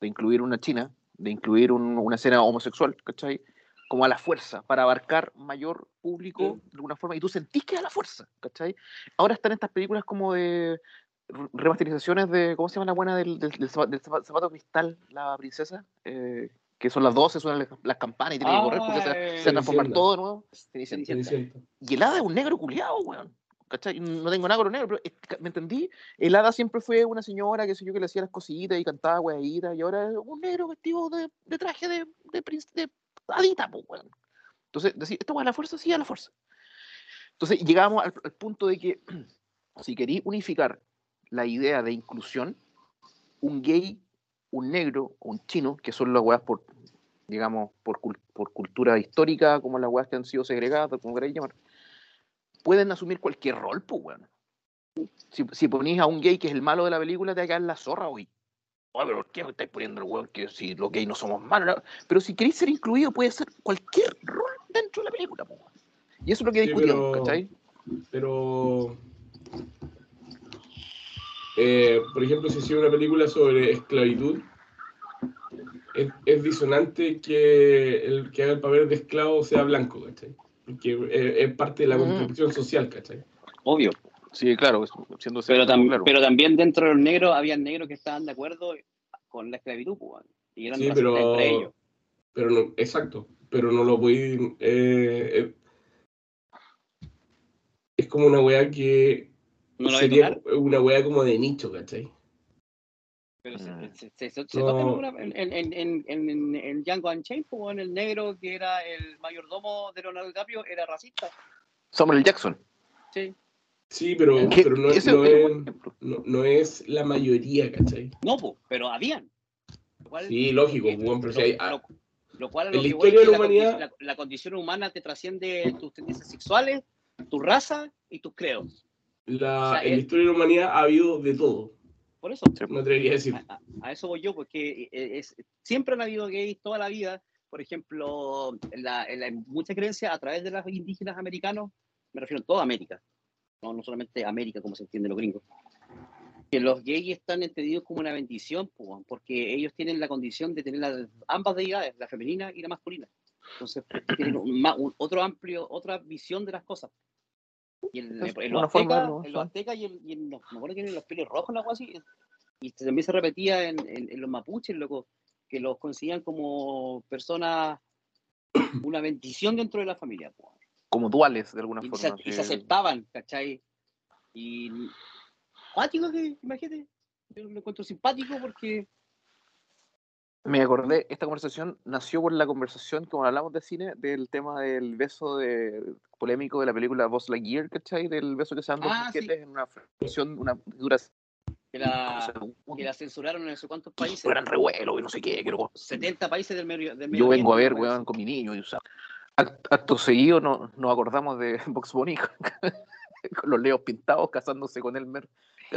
de incluir una china, de incluir un- una escena homosexual, ¿cachai? Como a la fuerza, para abarcar mayor público de alguna forma, y tú sentís que es a la fuerza, ¿cachai? Ahora están estas películas como de re- remasterizaciones de, ¿cómo se llama la buena del, del, del zapa- del zapa- zapato cristal, la princesa? Eh, que son las 12, suenan las, las campanas y tiene que correr porque se, Ah, se va a transformar Cenicienta. todo de nuevo. Y el hada es un negro culiado, weón. ¿Cachai? No tengo nada con los negros, pero ¿me entendí? El hada siempre fue una señora, que sé yo, que le hacía las cositas y cantaba weaditas, y ahora es un negro vestido de, de traje de, de, de hadita, pues. Entonces, decir, ¿esto va a la fuerza? Sí, a la fuerza. Entonces, llegamos al, al punto de que si querí unificar la idea de inclusión, un gay, un negro un chino, que son las weas por, digamos, por, por cultura histórica, como las weas que han sido segregadas, como queráis llamar, pueden asumir cualquier rol, pues, weón. Si, si ponís a un gay que es el malo de la película, te quedar la zorra hoy. Oye, pero ¿por qué me estáis poniendo el weón que si los gays no somos malos? Pero si queréis ser incluido, puede ser cualquier rol dentro de la película, pues. Y eso es lo que Sí, discutimos, pero- ¿cachai? Pero, eh, por ejemplo, si hiciera una película sobre esclavitud, es, es disonante que el que haga el papel de esclavo sea blanco, ¿cachai? Porque eh, es parte de la Mm. construcción social, ¿cachai? Obvio. Sí, claro, siendo Pero, tam- claro. pero también dentro de los negros había negros que estaban de acuerdo con la esclavitud, pues, weón. y eran Sí, racistas pero, entre ellos. pero no, exacto, pero no lo voy eh, eh, es como una weá que No lo voy a sería tocar, una weá como de nicho, ¿cachai? Pero se, Mm. se, se- se- se No. toca en, una- en, en, en, en, en, en Django Unchained, pues, weón, el negro que era el mayordomo de Leonardo DiCaprio era racista. Samuel. Jackson. Sí. Sí, pero, pero no, es no, no es la mayoría, ¿cachai? No, pues, pero habían. Cual- Sí, lógico, eh, weón, pero lo, si hay- lo- lo cual a en lo la que voy historia es de la humanidad- la, la condición humana te trasciende tus tendencias sexuales, tu raza y tus credos. La, O sea, en la el- historia de la humanidad ha habido de todo, Por eso, me atrevería a decir. a, a- eso voy yo, porque eh, es, siempre han habido gays toda la vida. Por ejemplo, en, la, en, la- en mucha creencia a través de los indígenas americanos, me refiero a toda América, no, no solamente América como se entiende los gringos, que los gays están entendidos como una bendición, porque ellos tienen la condición de tener las, ambas deidades, la femenina y la masculina. Entonces, tienen un un- otro amplio, otra visión de las cosas. Y en, Es en los aztecas, aztecas y en, y en los, me acuerdo que en los pelos rojos, algo así, y también se repetía en, en- en los mapuches, loco, que los consideran como personas, una bendición dentro de la familia. po. Como duales, de alguna Y, forma. se, y se aceptaban, ¿cachai? Y simpático que, imagínate, yo lo encuentro simpático porque Me acordé, esta conversación nació por la conversación, como hablamos de cine, del tema del beso de, polémico de la película Buzz Lightyear, ¿cachai? Del beso que se dan dos Ah, sí. en una función, una dura que la, segundos. que la censuraron en no sé cuántos países. Gran revuelo y no sé qué. quiero- 70 países del medio, del medio Yo vengo a ver, weón, con mi niño. Y, o sea, acto seguido no- nos acordamos de Box Bunny con, con los leos pintados casándose con Elmer.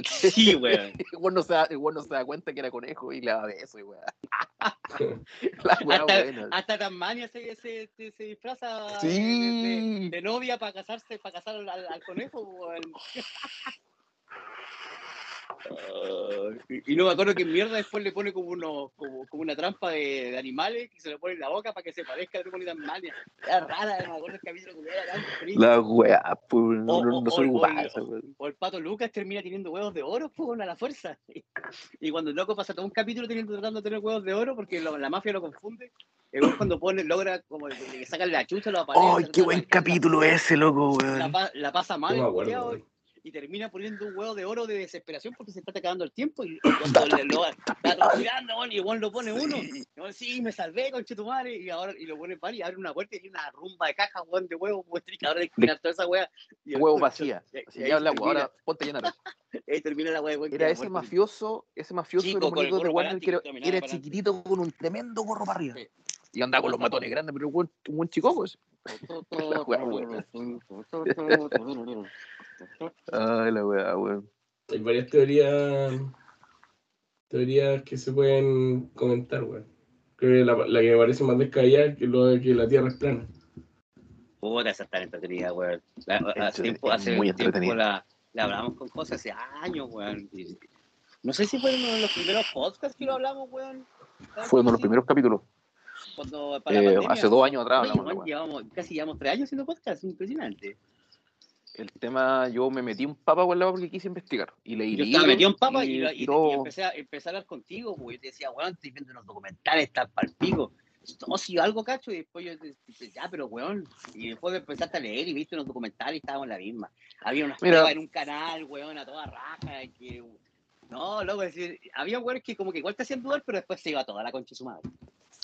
Sí, weón. Weón no, se da, no se da cuenta que era conejo y le da beso y weón. La weá Hasta, buena. hasta Tasmania se, se, se, se disfraza de- Sí. de, de novia para casarse, para casar al, al conejo, weón. Y, y no me acuerdo que mierda después le pone como, uno, como, como una trampa de, de animales y se lo pone en la boca para que se parezca al de Tasmania. Era rara, no me acuerdo el capítulo que era tan. La weá, pues, no, O- no, o- no soy o- o- guasa, weón. O el pato Lucas termina teniendo huevos de oro, pues, a la fuerza. Y cuando el loco pasa todo un capítulo teniendo, tratando de tener huevos de oro porque lo- la mafia lo confunde. Weón cuando pone, logra como que le sacan la chucha, lo aparece. ¡Ay, qué buen capítulo ese, loco, La, weón! la pasa mal, No y termina poniendo un huevo de oro de desesperación porque se está acabando el tiempo. Y cuando le lo está weón, y Juan lo pone uno. Y weón, sí, me salvé, conche tu madre. Y ahora y lo pone par y abre una puerta y hay una rumba de cajas, weón, de huevos, muestra que ahora tirar toda esa wea. Y Huevo vacía. ahí ya habla, ahora ponte llenar. Ahí termina la wea, Era ese mafioso, ese mafioso Chico, de con el de Warner que era, chiquitito con un tremendo gorro para arriba. Sí. Y andaba con los matones grandes, pero un un chico, pues. La. Ay, la weá, weón. Hay varias teorías teorías que se pueden comentar, weón. Creo que la, la que me parece más descabellada es que lo de que la Tierra es plana. Puta, esa está entretenida, weón. La- Hace tiempo, hace muy tiempo la, la hablamos con cosas hace años, weón. No sé si fue uno de los primeros podcasts que lo hablamos, weón. Fue uno de los primeros capítulos. Cuando, para Eh, pandemia. hace dos años atrás Oye, hablamos weón, llevamos, casi llevamos tres años haciendo podcast, es impresionante. El tema, yo me metí un papa con la porque quise investigar. Y leí Yo estaba libros metido en papa y, y- y todo. empecé, a, empecé a hablar contigo, pues, y te decía, weón, estoy viendo unos documentales, está para el pico. No, si algo cacho, y después yo te- ya, pero weón, y después empezaste a leer y viste unos documentales y estábamos en la misma. Había unas Mira. pruebas en un canal, weón, a toda raja, y que... No, loco, es decir, había weones que como que igual te hacían dudar, pero después se iba toda la concha de su madre.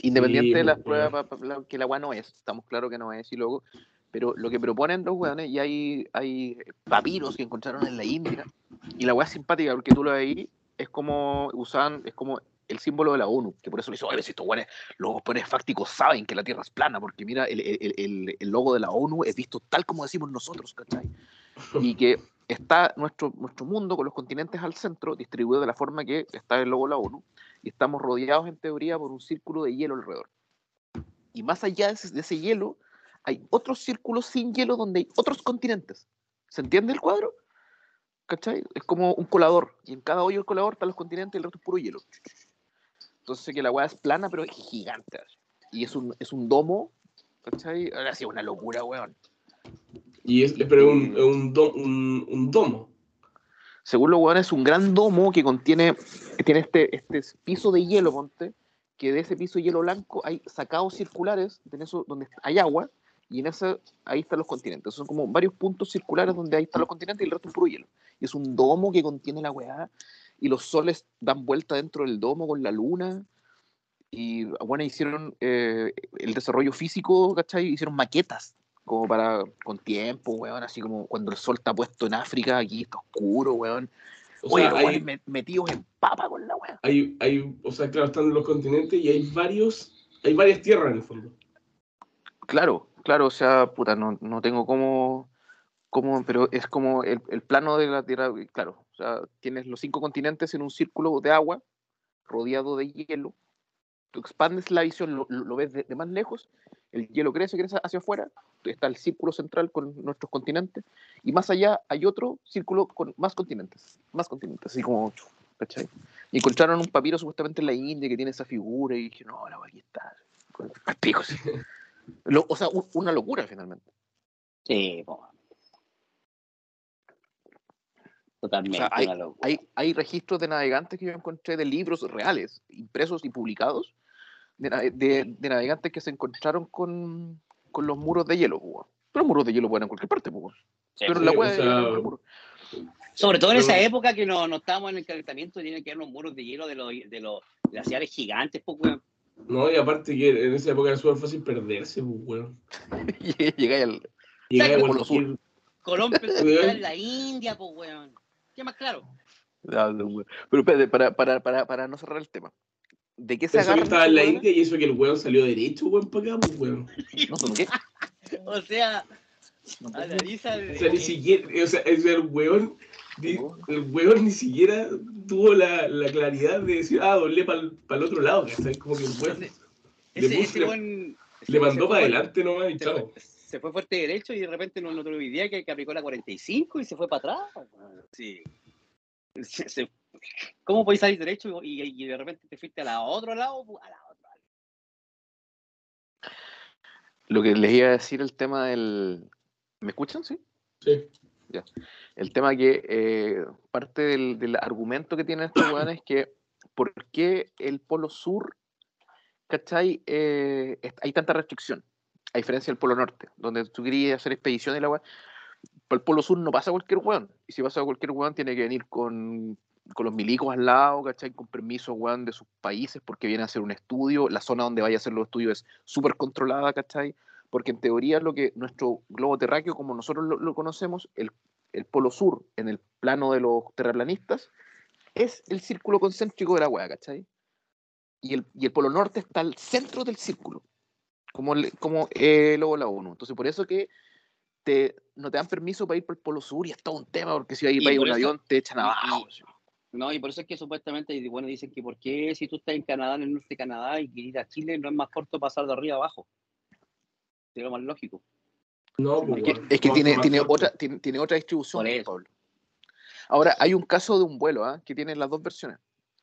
Independiente Sí, de las pues, pruebas, que la agua no es, estamos claros que no es, y luego, pero lo que proponen los weones, y hay, hay papiros que encontraron en la India, y la weá es simpática porque tú lo veis, es como usaban, es como el símbolo de la ONU, que por eso le hizo, oye, si estos weones, los poderes fácticos saben que la Tierra es plana, porque mira, el, el- el- el logo de la ONU es visto tal como decimos nosotros, ¿cachai? Y que está nuestro, nuestro mundo con los continentes al centro, distribuido de la forma que está el logo de la ONU, y estamos rodeados en teoría por un círculo de hielo alrededor. Y más allá de ese, hielo, hay otros círculos sin hielo donde hay otros continentes. ¿Se entiende el cuadro? ¿Cachai? Es como un colador, y en cada hoyo del colador están los continentes y el resto es puro hielo. Entonces que la weá es plana, pero es gigante. Y es un, es un domo, ¿cachai? Ahora sí, una locura, weón. Y es, pero un, un, un, un domo. Según los weones, es un gran domo que contiene, que tiene este, este piso de hielo, ponte, que de ese piso de hielo blanco hay sacados circulares de eso, donde hay agua, y en ese, ahí están los continentes. Son como varios puntos circulares donde ahí están los continentes y el resto es puro hielo. Y es un domo que contiene la weá, y los soles dan vuelta dentro del domo con la luna. Y bueno, hicieron eh, el desarrollo físico, ¿cachai? Hicieron maquetas, como para, con tiempo, weón, así como cuando el sol está puesto en África, aquí está oscuro, weón. O Oye, sea, los hay, metidos en papa con la weá. hay, hay, o sea, claro, están los continentes y hay varios, hay varias tierras en el fondo. Claro, claro, o sea, puta, no, no tengo cómo, cómo, pero es como el, el plano de la Tierra, claro, o sea, tienes los cinco continentes en un círculo de agua rodeado de hielo, tú expandes la visión, lo, lo- lo ves de, de más lejos, el hielo crece, crece hacia afuera, está el círculo central con nuestros continentes, y más allá hay otro círculo con más continentes, más continentes, así como, ¿cachai? Y encontraron un papiro supuestamente en la India que tiene esa figura, y dije, no, la pico, sí. Lo- o sea, un- una locura finalmente. Sí, po. Totalmente, O sea, hay- una locura. Hay, hay registros de navegantes que yo encontré de libros reales, impresos y publicados, de, de- de navegantes que se encontraron con, con los muros de hielo. weón. Pero muros de hielo pueden en cualquier parte. Sí, pero la sí, o sea, los muros. Sobre todo en esa Pero- época que no, no estábamos en el calentamiento, tienen que haber los muros de hielo de los, de los glaciares gigantes, pues, weón. No, y aparte que en esa época era súper fácil perderse, pues, weón. Llegáis al. Llegar a Polo cualquier- Colón en la India, pues, weón. ¿Qué más claro? Pero espérate, para, para, para, para no cerrar el tema. ¿De qué se Pensó que agarran? estaba en la? India y eso que el weón salió derecho, weón, para acá, pues, weón. O sea, analiza el, O sea, ni siquiera, o sea, el weón, el weón ni siquiera tuvo la, la claridad de decir, ah, doblé para el otro lado, ¿cachai? Como que el weón le, ese, puso- ese weón se- le mandó para adelante nomás y se chao. fue- Se fue fuerte derecho y de repente no, no te olvidé que, que aplicó la 45 y se fue para atrás. Sí. Se- se- ¿Cómo podéis salir derecho y, y de repente te fuiste a la otro lado? A la otra. Lo que les iba a decir el tema del. ¿Me escuchan? Sí. Sí. El tema que eh, parte del, del argumento que tienen estos weones es que ¿por qué el polo sur, ¿cachai? Eh, hay tanta restricción, a diferencia del polo norte, donde tú querías hacer expedición y la weá. Para el polo sur no pasa cualquier weón, y si pasa cualquier weón tiene que venir con, con los milicos al lado, ¿cachai? Con permiso, weón, de sus países, porque viene a hacer un estudio, la zona donde vaya a hacer los estudios es súper controlada, ¿cachai? Porque en teoría lo que nuestro globo terráqueo, como nosotros lo, lo conocemos, el el polo sur en el plano de los terraplanistas es el círculo concéntrico de la hueá, ¿cachai? Y el, y el polo norte está al centro del círculo. como, el- como eh, luego la ONU. Entonces, por eso que te, no te dan permiso para ir por el Polo Sur y es todo un tema, porque si ir por un avión te echan abajo. No, y por eso es que supuestamente, y bueno, dicen que por qué si tú estás en Canadá, en el norte de Canadá, y quieres ir a Chile, no es más corto pasar de arriba a abajo. Sería lo más lógico. No, pues, Es que, weón. es que No, tiene, tiene, otra, tiene, tiene otra distribución, Por pues, eso. Pablo. Ahora, hay un caso de un vuelo ¿ah? que tiene las dos versiones.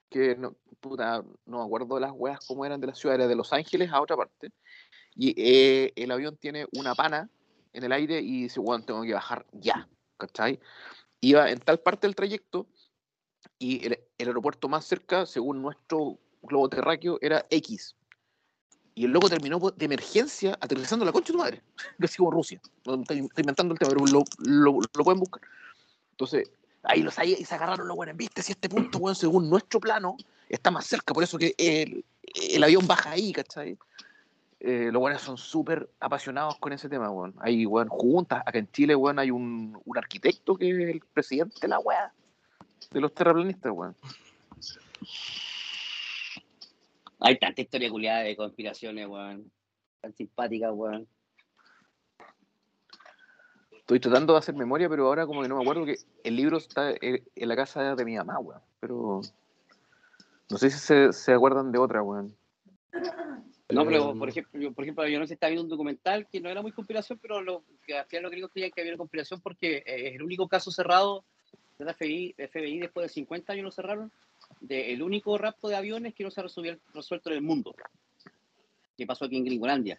Que no, puta, no me acuerdo las weas cómo eran de la ciudad, era de Los Ángeles a otra parte. Y eh, el avión tiene una pana en el aire y dice, bueno, tengo que bajar ya. ¿Cachai? Iba en tal parte del trayecto y el, el aeropuerto más cerca, según nuestro globo terráqueo, era X. Y el loco terminó de emergencia aterrizando la concha de tu madre. Así como Rusia. Estoy, inventando el tema, pero lo, lo- lo pueden buscar. Entonces, ahí los ahí se agarraron los buenos. ¿Viste? Si este punto, weón, según nuestro plano, está más cerca. Por eso que el, el avión baja ahí, ¿cachai? Eh, los buenos son súper apasionados con ese tema, weón. Hay, weón, juntas. Acá en Chile, weón, hay un, un arquitecto que es el presidente de la weá. De los terraplanistas, weón. Hay tanta historia culiada de conspiraciones, weón. Tan simpática, weón. Estoy tratando de hacer memoria, pero ahora como que no me acuerdo que el libro está en en la casa de mi mamá, weón. Pero no sé si se, se acuerdan de otra, weón. No, pero Eh, por ejemplo, yo, por ejemplo, yo no sé si estaba viendo un documental que no era muy conspiración, pero lo que al final los gringos creían que había una conspiración porque eh, es el único caso cerrado de la FBI, FBI después de 50 años lo cerraron, de el único rapto de aviones que no se ha resuelto, en el mundo, que pasó aquí en Gringolandia,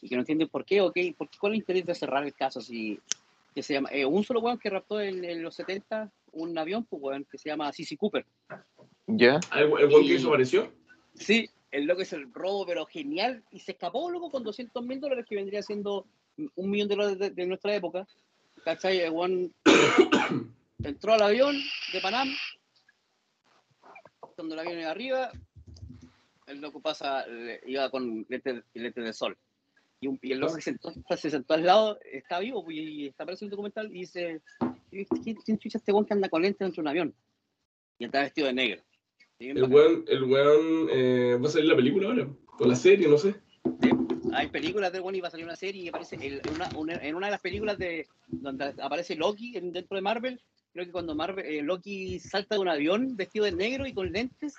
y que no entienden por qué, o qué, por qué, cuál es el interés de cerrar el caso, si, que se llama, eh, un solo weón que raptó en, en los 70 un avión, pues, weón, que se llama Sissy Cooper, ¿Ya? ¿El, el weón que desapareció? Sí, el loco es el robo, pero genial. Y se escapó, loco, con 200 mil dólares, que vendría siendo un millón de dólares de, de nuestra época. ¿Cachai? El weón entró al avión de Panam. Cuando el avión iba arriba, el loco pasa, iba con lentes lentes de sol. Y, un, y el loco se sentó, se sentó al lado, está vivo, pues, y está apareciendo un documental y dice: ¿Quién, quién chucha este weón que anda con lentes dentro de un avión? Y está vestido de negro. El weón, el weón eh, va a salir la película ahora. O la serie, no sé. Hay películas de bueno y va a salir una serie y aparece el- en, una, una- en una de las películas de donde aparece Loki en- dentro de Marvel. Creo que cuando Marvel, eh, Loki salta de un avión vestido de negro y con lentes,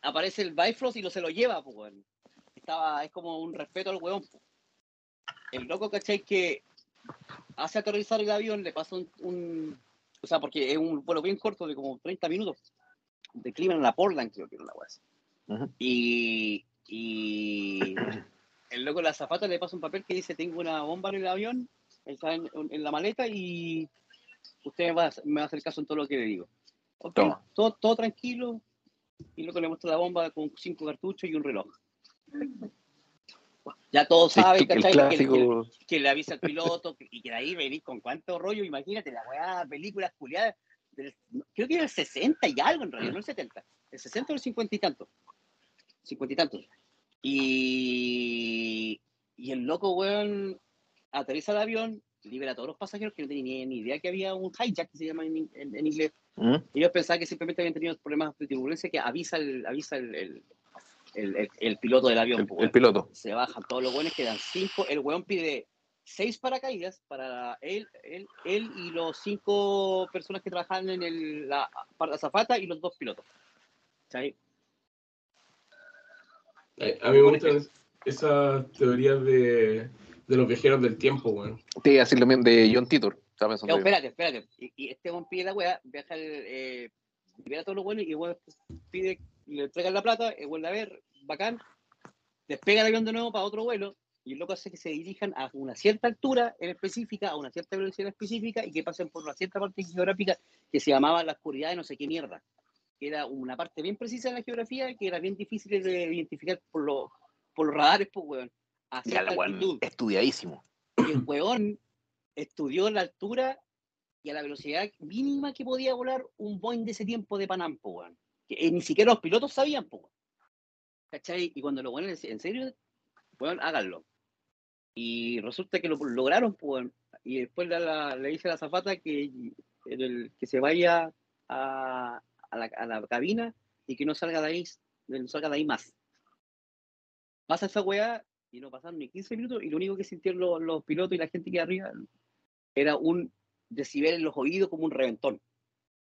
aparece el Bifrost y lo se lo lleva, pues, weón. Estaba, es como un respeto al weón. po. El loco, ¿cachai? Que hace aterrizar el avión, le pasa un, un- O sea, porque es un vuelo bien corto de como 30 minutos. De Cleveland a Portland, creo que era la weá. Y, y el loco la azafata le pasa un papel que dice, tengo una bomba en el avión, está en, en la maleta y usted me va, me va a hacer caso en todo lo que le digo. Ok, Toma. todo, todo tranquilo. Y loco le muestra la bomba con cinco cartuchos y un reloj. Ya todos saben, ¿cachai? Que- que- que le avisa al piloto y que de ahí venís con cuánto rollo, imagínate la weá, películas culiadas, del- creo que era el 60 y algo en realidad, no el 70, el 60 o el 50 y tanto, 50 y tantos. Y, y el loco, weón, aterriza el avión, libera a todos los pasajeros que no tenían ni, idea que había un hijack, que se llama en, en- en inglés. ¿Mm? Ellos pensaban que simplemente habían tenido problemas de turbulencia que avisa el, avisa el, el, el- el- el piloto del avión. El, weón piloto. se bajan todos los buenos, quedan cinco. El weón pide seis paracaídas para él, él, él y los cinco personas que trabajan en el, la, para la zafata y los dos pilotos. Eh, A mí me gustan esas teorías de, de los viajeros del tiempo, weón. Te iba a decir lo mismo de John Titor. Estaba pensando No, espérate, espérate. Y, y este weón pide la weá, viaja el, eh, libera a todos los buenos y el weón pide, le entregan la plata, el weón la ver, bacán, despega el avión de nuevo para otro vuelo y el loco hace que se dirijan a una cierta altura en específica, a una cierta velocidad específica y que pasen por una cierta parte geográfica que se llamaba la oscuridad de no sé qué mierda. Que era una parte bien precisa de la geografía que era bien difícil de identificar por, los por los radares, pues, weón. A Ya cierta la altitud. estudiadísimo. Y el weón estudió la altura y a la velocidad mínima que podía volar un Boeing de ese tiempo de Panam, weón. Que eh, ni siquiera los pilotos sabían, weón. ¿Cachai? Y cuando lo le decía, ¿en serio? Weón, háganlo. Y resulta que lo lograron, weón. Y después la- la- le dice a la zafata que, el- que se vaya a, a la, a la cabina y que no salga de ahí, no salga de ahí más. Pasa esa weá y no pasaron ni 15 minutos y lo único que sintieron los, los pilotos y la gente que iba arriba era un decibel en los oídos como un reventón.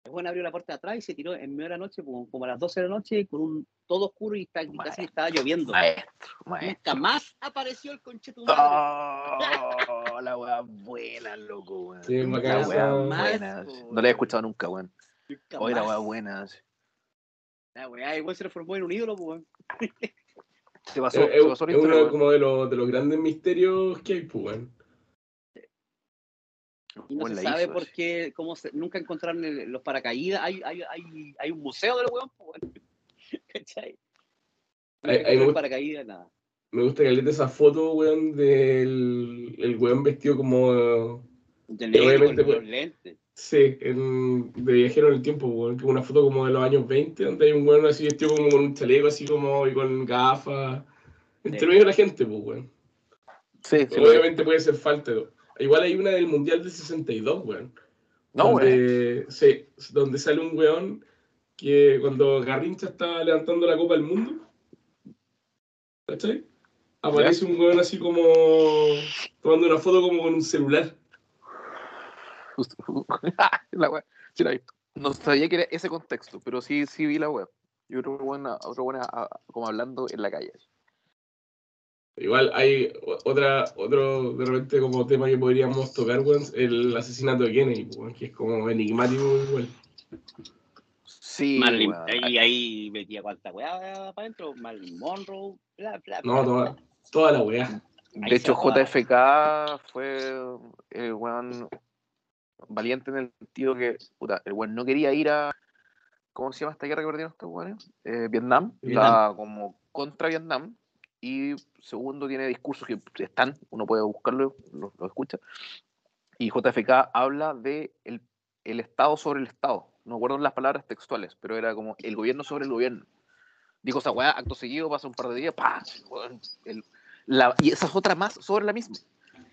El weón abrió la puerta de atrás y se tiró en media de la noche, como, como a las 12 de la noche, con un todo oscuro y está, y casi estaba lloviendo. Maestro, maestro. Nunca más apareció el conchetum. Oh, la weá buena, loco, weón. Sí, La weá buena. No la he escuchado nunca, weón. Hoy la weá buena. La weá, igual se transformó en un ídolo, weón. Se pasó, Es, se uno como de los, de los grandes misterios que hay, pues, weón. Y no se sabe hizo, por qué, cómo se, nunca encontraron el- los paracaídas. Hay, hay, hay, hay un museo del weón, pues, weón. ¿Cachai? Me encontraron gusta- paracaídas, nada. Me gusta que le esa foto, weón, del el weón vestido como. De Y obviamente, con pues, los lentes. Sí, en- de viajero en el tiempo, weón. Una foto como de los años 20, donde hay un weón así vestido como con un chaleco, así como y con gafas. Entre Sí. medio de la gente, pues, weón. Sí, sí. Obviamente puede ser falta. Igual hay una del Mundial del 62, weón. No, weón. donde, sí, donde sale un weón que cuando Garrincha está levantando la Copa del Mundo, ¿cachai? Aparece un weón así como tomando una foto como con un celular. Justo. la weá. Sí la vi. No sabía que era ese contexto, pero sí, sí vi la web. Y otro buena, otro buena como hablando en la calle. Igual hay otra, otro de repente como tema que podríamos tocar, weón, el asesinato de Kennedy, weón, que es como enigmático igual. Sí, y ahí metía cuánta weá para adentro. Marilyn Monroe, bla, bla, No, bla, toda, bla. toda la weá. Ahí De hecho. JFK fue el weón valiente en el sentido que, puta, el weón no quería ir a. ¿Cómo se llama esta guerra que perdieron estos weones? Eh, Vietnam, la, como contra Vietnam. Y segundo, tiene discursos que están, uno puede buscarlo, lo, lo escucha. Y JFK habla de el, el Estado sobre el Estado. No me acuerdo las palabras textuales, pero era como el gobierno sobre el gobierno. Dijo esa weá, acto seguido, pasa un par de días, ¡pah! weón, el- la- y esa es otra más sobre la misma.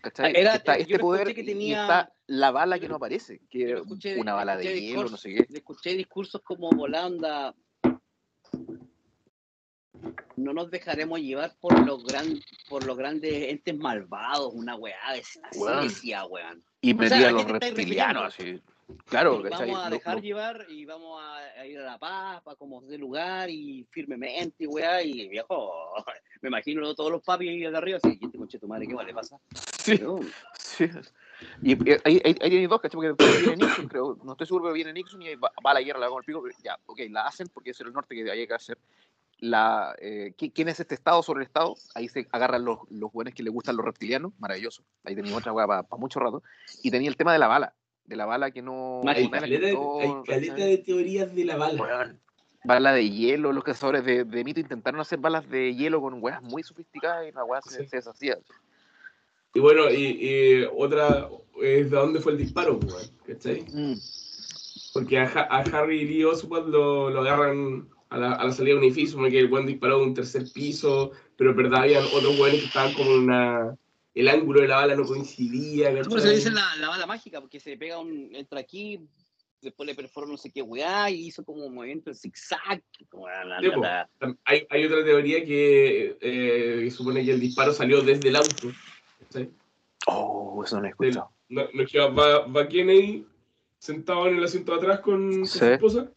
¿Cachai? Era- está yo este poder que y tenía- está la bala que no aparece, que lo escuché- una bala de hielo, no sé qué. escuché discursos como volanda. No nos dejaremos llevar por los gran, por los grandes entes malvados, una weá de así Weón. decía, weón. Y O sea, metía ¿a los reptilianos así. Claro, Y ¿cachai? vamos a dejar lo- llevar y vamos a, a ir a la paz, para como de lugar y firmemente, weá, y viejo, me imagino todos los papis ahí de arriba, así, este conche tu madre, ¿qué le pasa? Sí, No, sí. Y eh, ahí, ahí, dos, ¿cachai? Porque viene Nixon, creo. No estoy seguro, pero viene Nixon y va, va a la guerra, la va con el pico. pero ya, ok, la hacen porque es el norte que hay que hacer. La, eh, ¿qui- ¿Quién es este Estado sobre el Estado? Ahí se agarran los, los buenos que les gustan los reptilianos, maravilloso. Ahí tenía otra weá para mucho rato. Y tenía el tema de la bala, de la bala que no. Hay caleta, de- contó, hay caleta ¿cachai? de teorías de la bala. Weón, Bala de hielo, los cazadores de, de mito intentaron hacer balas de hielo con weas muy sofisticadas y la wea se, Sí. se deshacía. Y bueno, y, y otra es de dónde fue el disparo, pues, weón, ¿cachai? Mm. Porque a, Ha- a Harry Lee Oswald lo, lo agarran a la, a la salida de un edificio, como que el buen disparó de un tercer piso, pero en verdad habían otros buenos que estaban como una... El ángulo de la bala no coincidía, ¿cachai? le dicen la, la bala mágica, porque se pega un, entra aquí, después le perforó no sé qué weá, y hizo como un movimiento en zigzag, Sí, Hay, hay otra teoría que eh, supone que el disparo salió desde el auto, ¿cachai? Oh, eso no he escuchado. no, no es que va, va Kennedy sentado en el asiento de atrás con, con Sí. su esposa.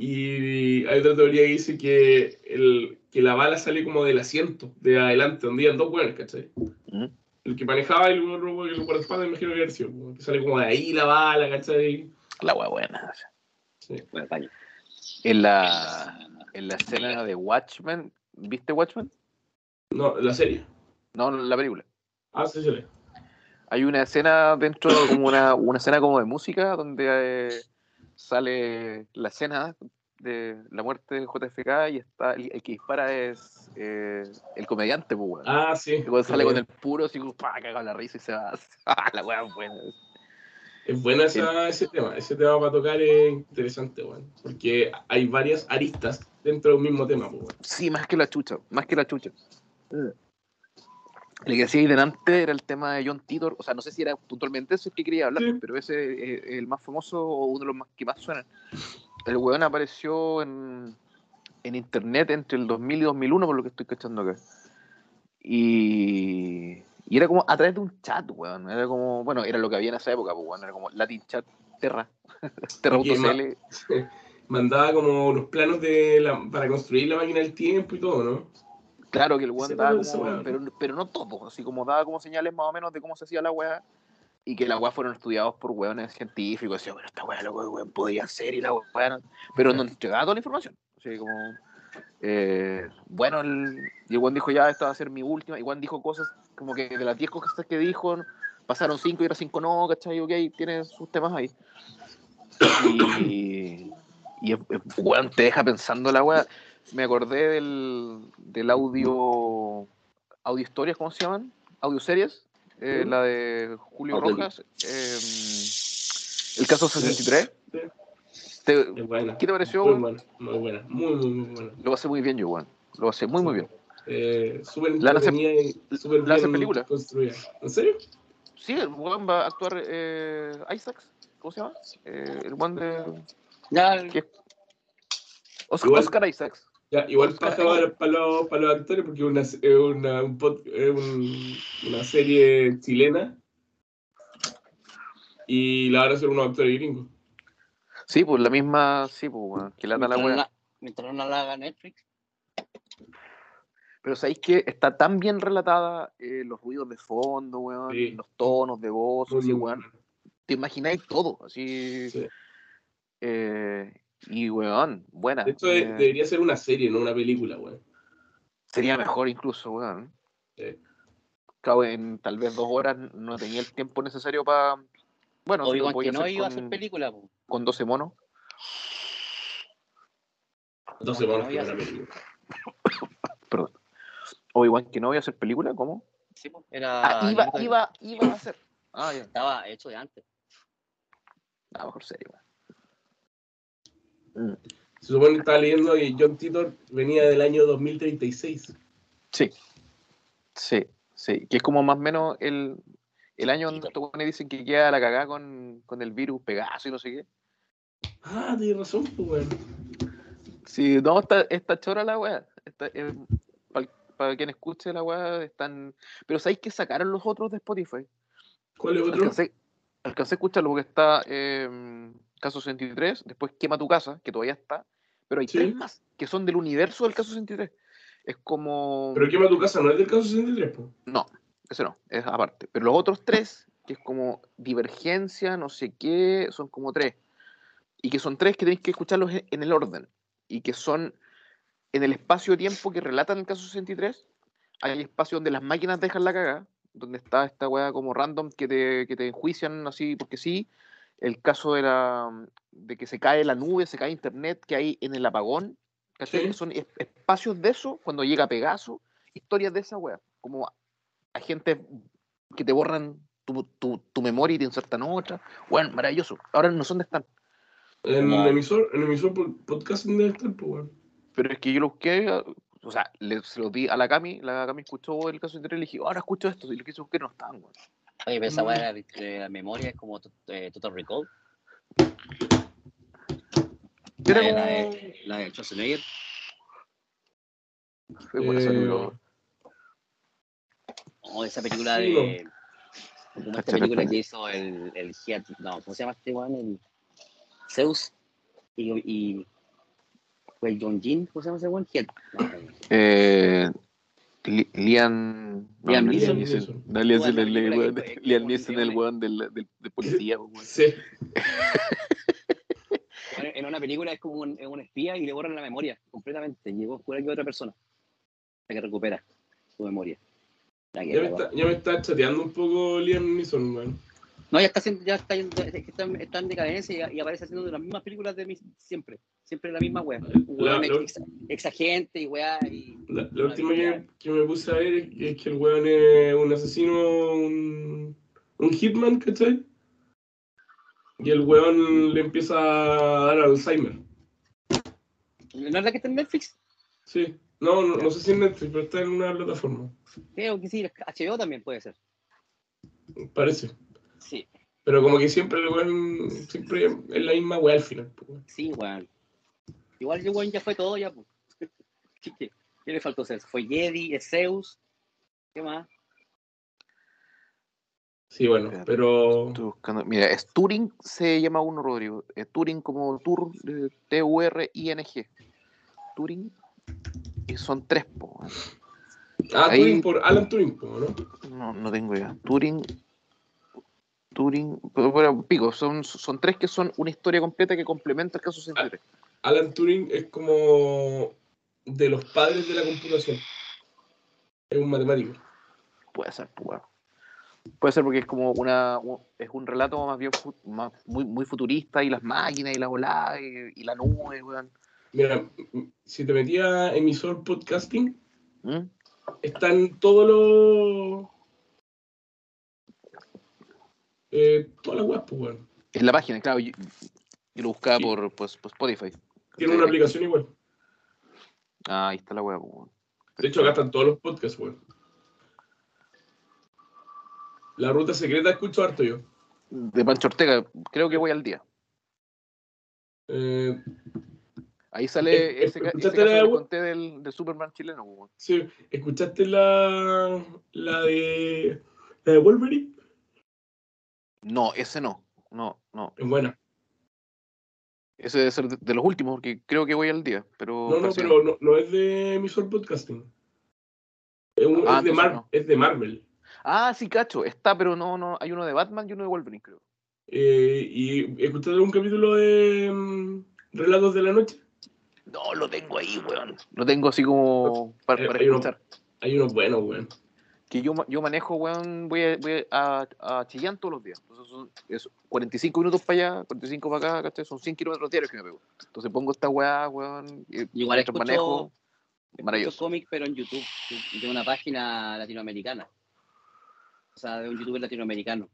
Y hay otra teoría que dice que, el, que la bala sale como del asiento, de adelante, donde iban dos buenos, ¿cachai? Mm. El que manejaba el güey, el guardaespaldas, me imagino que era sido, que sale como de ahí la bala, ¿cachai? La wea buena. bueno, paño. En la, en la escena de Watchmen, ¿viste Watchmen? No, la serie. No, la película. Ah, sí, sí. Hay una escena dentro, como una, una escena como de música, donde eh, sale la escena de la muerte de JFK y está el, el que dispara es eh, el comediante, pues, weón. Ah, sí. Y cuando sale con el puro, así, pa, cagado la risa y se va. Ah, la wea buena. Es buena esa- ese tema. Ese tema para tocar es interesante, weón. Porque hay varias aristas dentro de un mismo tema, pues, weón. Sí, más que la chucha, más que la chucha. El que decía ahí delante era el tema de John Titor, o sea, no sé si era puntualmente eso el que quería hablar, Sí. pero ese es el más famoso o uno de los más que más suenan. El weón apareció en, en internet entre el 2000 y 2001, por lo que estoy cachando acá. Y, y era como a través de un chat, weón. Era como, bueno, era lo que había en esa época, pues, weón. Era como Latin Chat Terra. Terra.cl. Mandaba como los planos de la, para construir la máquina del tiempo y todo, ¿no? Claro que el weón daba como, pero, pero no todo, así como daba como señales más o menos de cómo se hacía la weá. Y que las weas fueron estudiados por weones científicos. Decía, bueno, esta weá lo weón podía hacer y la weá. no- Pero no entregaba toda la información. Así como. eh, bueno, el, y el weón dijo, ya, esta va a ser mi última. Y weón dijo cosas como que de las 10 cosas que dijo, pasaron 5 y ahora 5 no, ¿cachai? Ok, tiene sus temas ahí. Y. Y es- es- weón, te deja pensando la weá. Me acordé del, del audio. Audio historias, ¿cómo se llaman? Audio series. eh. La de Julio Audio Rojas. eh, el caso 63. Te- Es buena. ¿Qué te pareció, Muy buena, muy buena, muy, muy, muy buena. Lo hace muy bien, yo, weón. Lo hace muy, muy bien. Eh, súper La hace- entretenida y súper la hace bien película. construida. ¿En serio? Sí, el weón va a actuar eh, Isaacs. ¿Cómo se llama? Eh, el weón de. Oscar, Igual- Oscar Isaacs. Ya, igual paja para, para, los, para los actores porque es una, es una, un una serie chilena y la van a hacer unos actores gringos. Sí, pues la misma. Sí, pues, weón. Que la la, mientras no la haga Netflix. Pero sabéis que está tan bien relatada eh, los ruidos de fondo, weón, Sí. los tonos de voz, así, weón. Te imagináis todo, así. Sí. eh, y weón, buena. De- eh, debería ser una serie, no una película, güey. sería mejor incluso, weón. Sí. Claro, en tal vez dos horas no tenía el tiempo necesario para. Bueno, podía que no iba a hacer película, po. con 12 monos. 12 monos no que película. Perdón. Obi-Wan que no iba a hacer película, ¿cómo? Sí. Era Ah, iba, iba, iba a hacer. Ah, ya. Estaba hecho de antes. Ah, mejor serio, weón. Se supone que estaba leyendo y John Titor venía del año 2036. Sí, sí, sí. Que es como más o menos el, el año donde estos dicen que queda la cagada con, con el virus Pegaso y no sé qué. Ah, tienes razón, pues, weón. Sí, no, está, está chora la weá. para quien escuche la weá, están. Pero ¿sabéis que sacaron los otros de Spotify? ¿Cuál es otro? Alcancé, alcancé a escucharlo porque está eh, Caso 63, después Quema tu casa, que todavía está, pero hay Sí. tres más que son del universo del Caso 63. Es como. Pero quema tu casa, no es del caso 63, pues. No, ese no, es aparte. Pero los otros tres, que es como divergencia, no sé qué, son como tres. Y que son tres que tenéis que escucharlos en, en el orden. Y que son en el espacio-tiempo que relatan el caso 63. Hay espacio donde las máquinas dejan la caga, donde está esta weá como random que te, que te enjuician así porque sí. El caso era mm, de que se cae la nube, se cae internet que hay en el apagón. Sí. Son es- espacios de eso, cuando llega Pegaso, historias de esa weá. Como agentes que te borran tu, tu, tu memoria y te insertan otra. Bueno, maravilloso. Ahora no sé dónde están. En Como- emisor, en emisor podcasting debe estar, pues, weón. Pero es que yo lo busqué, o sea, le, se lo di a la Cami, la Cami escuchó el caso interior y le dije, ahora escucho esto, y lo quise buscar no están, weón. Oye, pero esa Mm. weá de la memoria es como eh, Total Recall. La de, la, de, la de Schwarzenegger. Fue por eso, Eh, libro. O esa película Sí, de. Como esta película que hizo el, el Giat. No, ¿cómo se llama este weón? El Zeus. Y. y fue el John Jin, ¿cómo se llama ese weón? Giat. No, Eh, no, Liam no, Neeson. Bueno, Neeson, el, weón del, policía. Sí. En una película es como un, es un espía y le borran la memoria completamente. Llegó fuera que otra persona. La que recupera su memoria. Ya me, está, ya me está chateando un poco Liam Neeson, weón. No, ya está haciendo, ya está, yendo- es que está, en decadencia y, y aparece haciendo las mismas películas de mí siempre. Siempre la misma wea. Un La- weón la- ex, ex agente y weá. Y, La, la última que, que me puse a ver es, es que el weón es un asesino, un, un hitman, ¿cachai? Y el weón le empieza a dar Alzheimer. ¿No es la que está en Netflix? Sí. No, no, no sé si en Netflix, pero está en una plataforma. Creo que sí, HBO también puede ser. Parece. Sí, Pero como que siempre el weón siempre es la misma weá al final. pues, sí, weón. Igual el weón ya fue todo ya, pues. ¿Qué, qué- qué le faltó ser? Fue Jedi, es Zeus, ¿Qué más? Sí, bueno, pero. Estoy buscando. Mira, es Turing se llama uno, Rodrigo. Es Turing como Tur, T-U-R-I-N-G. Turing. Y son tres, po. Ah, Ahí- Turing por Alan Turing, po, ¿no? No, no tengo idea. Turing. Turing. Pero, bueno, pico, son, son tres que son una historia completa que complementa el caso 63. Alan Turing es como de los padres de la computación. Es un matemático. Puede ser, pues, weón. Puede ser porque es como una. Es un relato más bien más, muy, muy futurista y las máquinas y la volada y, y la nube, weón. Mira, si te metías a emisor podcasting, ¿Mm? están todos los. Eh, todas las webs, pues, weón. Es la página, claro. Yo, yo lo buscaba Sí. por, pues, por Spotify. Tiene una aplicación igual. Ah, ahí está la web, weón. De hecho, acá están todos los podcasts, weón. La ruta secreta escucho harto yo. De Pancho Ortega, creo que voy al día. Eh, Ahí sale Eh, ese, ese ¿escuchaste caso la que conté del, del Superman chileno, weón. sí, ¿escuchaste la, la de la de Wolverine? No, ese no. No, no. Es buena. Ese debe ser de, de los últimos, porque creo que voy al día. Pero No, no, pero no, no es de emisor podcasting. Es, un- Ah, es de entonces Mar- no. es de Marvel. Ah, sí, cacho. Está, pero no, no. Hay uno de Batman y uno de Wolverine, creo. Eh, ¿Y escuchaste algún capítulo de mm, Relatos de la Noche? No, lo tengo ahí, weón. Lo tengo así como para, Eh, para hay uno- escuchar. Hay unos buenos, weón. Que yo, yo manejo, weón, voy, a, voy a, a Chillán todos los días. Entonces son es 45 minutos para allá, 45 para acá, ¿cachai? Son 100 kilómetros diarios que me pego. Entonces pongo esta weá, weón, y Igual escucho- manejo. Maravilloso. cómics, pero en YouTube, de una página latinoamericana. O sea, de un youtuber latinoamericano.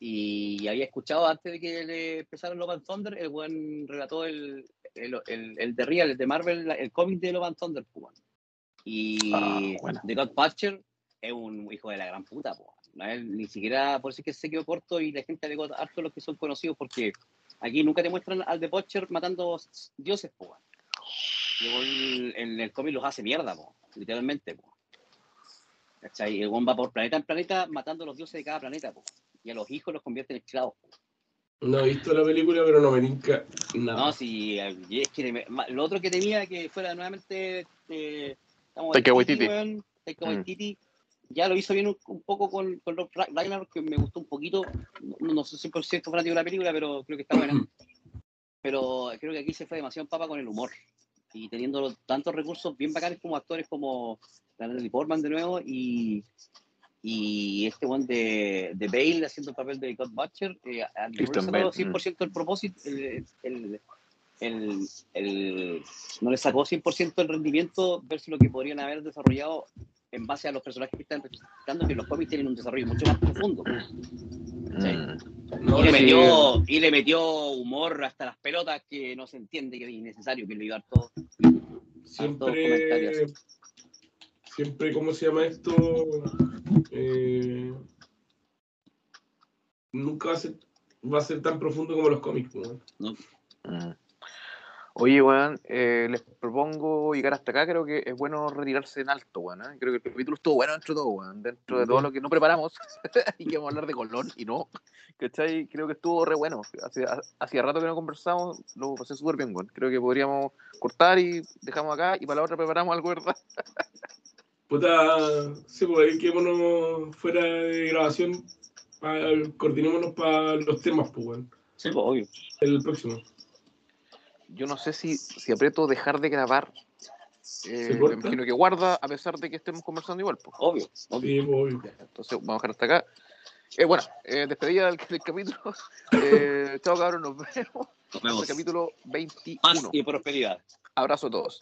Y había escuchado antes de que le empezaron Love and Thunder, el buen relató el, el, el, el de Real, el de Marvel, el cómic de Love and Thunder. pues, weón. Y Ah, bueno. The God Patcher es un hijo de la gran puta. pues. No es- ni siquiera, por eso es que se quedó corto y la gente de God harto los que son conocidos, porque aquí nunca te muestran al The Butcher matando dioses. Luego el- en el cómic los hace mierda, po, literalmente. Po. ¿Cachai? El va por planeta en planeta matando a los dioses de cada planeta. Po. Y a los hijos los convierte en esclavos. po. No he visto la película, pero no me tinca nada. No, si y es que lo otro que temía que fuera nuevamente eh, estamos Taika Waititi, Waititi. weón, Taika Mm. Waititi. Ya lo hizo bien un, un poco con, con Rob Ra- Ragnarok, que me gustó un poquito. No, no soy 100% fanático de la película, pero creo que está buena. Pero creo que aquí se fue demasiado papa con el humor. Y teniendo tantos recursos bien bacanes como actores como Natalie Portman de nuevo y, y este one de, de Bale haciendo el papel de God Butcher, eh, a- a- no le Christian sacó Bale, 100% el propósito, el, el, el- el- no le sacó 100% el rendimiento versus lo que podrían haber desarrollado en base a los personajes que están representando, que los cómics tienen un desarrollo mucho más profundo. Mm. No, Y le, sí, metió, y le metió humor hasta las pelotas que no se entiende que es innecesario que le iba a dar todo. siempre, siempre, ¿cómo se llama esto? Eh, nunca va a, ser, va a ser tan profundo como los cómics. weón. Mm. Oye, weón, eh, les propongo llegar hasta acá. Creo que es bueno retirarse en alto, weón. ¿eh? Creo que el capítulo estuvo bueno dentro de todo, weón. Dentro de todo lo que no preparamos y que vamos a hablar de Colón y no. ¿Cachai? Creo que estuvo re bueno. Hacía, hacía rato que no conversamos, lo pasé súper bien, weón. Creo que podríamos cortar y dejamos acá y para la otra preparamos algo, ¿verdad? Puta, sí, pues ahí quedémonos fuera de grabación. pa- coordinémonos para los temas, pues, weón. Sí, pues, obvio. El próximo. Yo no sé si, si aprieto dejar de grabar. Eh, me corta? imagino que guarda a pesar de que estemos conversando igual, pues. Obvio, obvio. Sí, obvio. Entonces vamos a dejar hasta acá. Eh, bueno, eh, despedida del, del capítulo. Eh, chao cabros, nos vemos. Nos vemos. el capítulo 21. Paz y prosperidad. Abrazo a todos.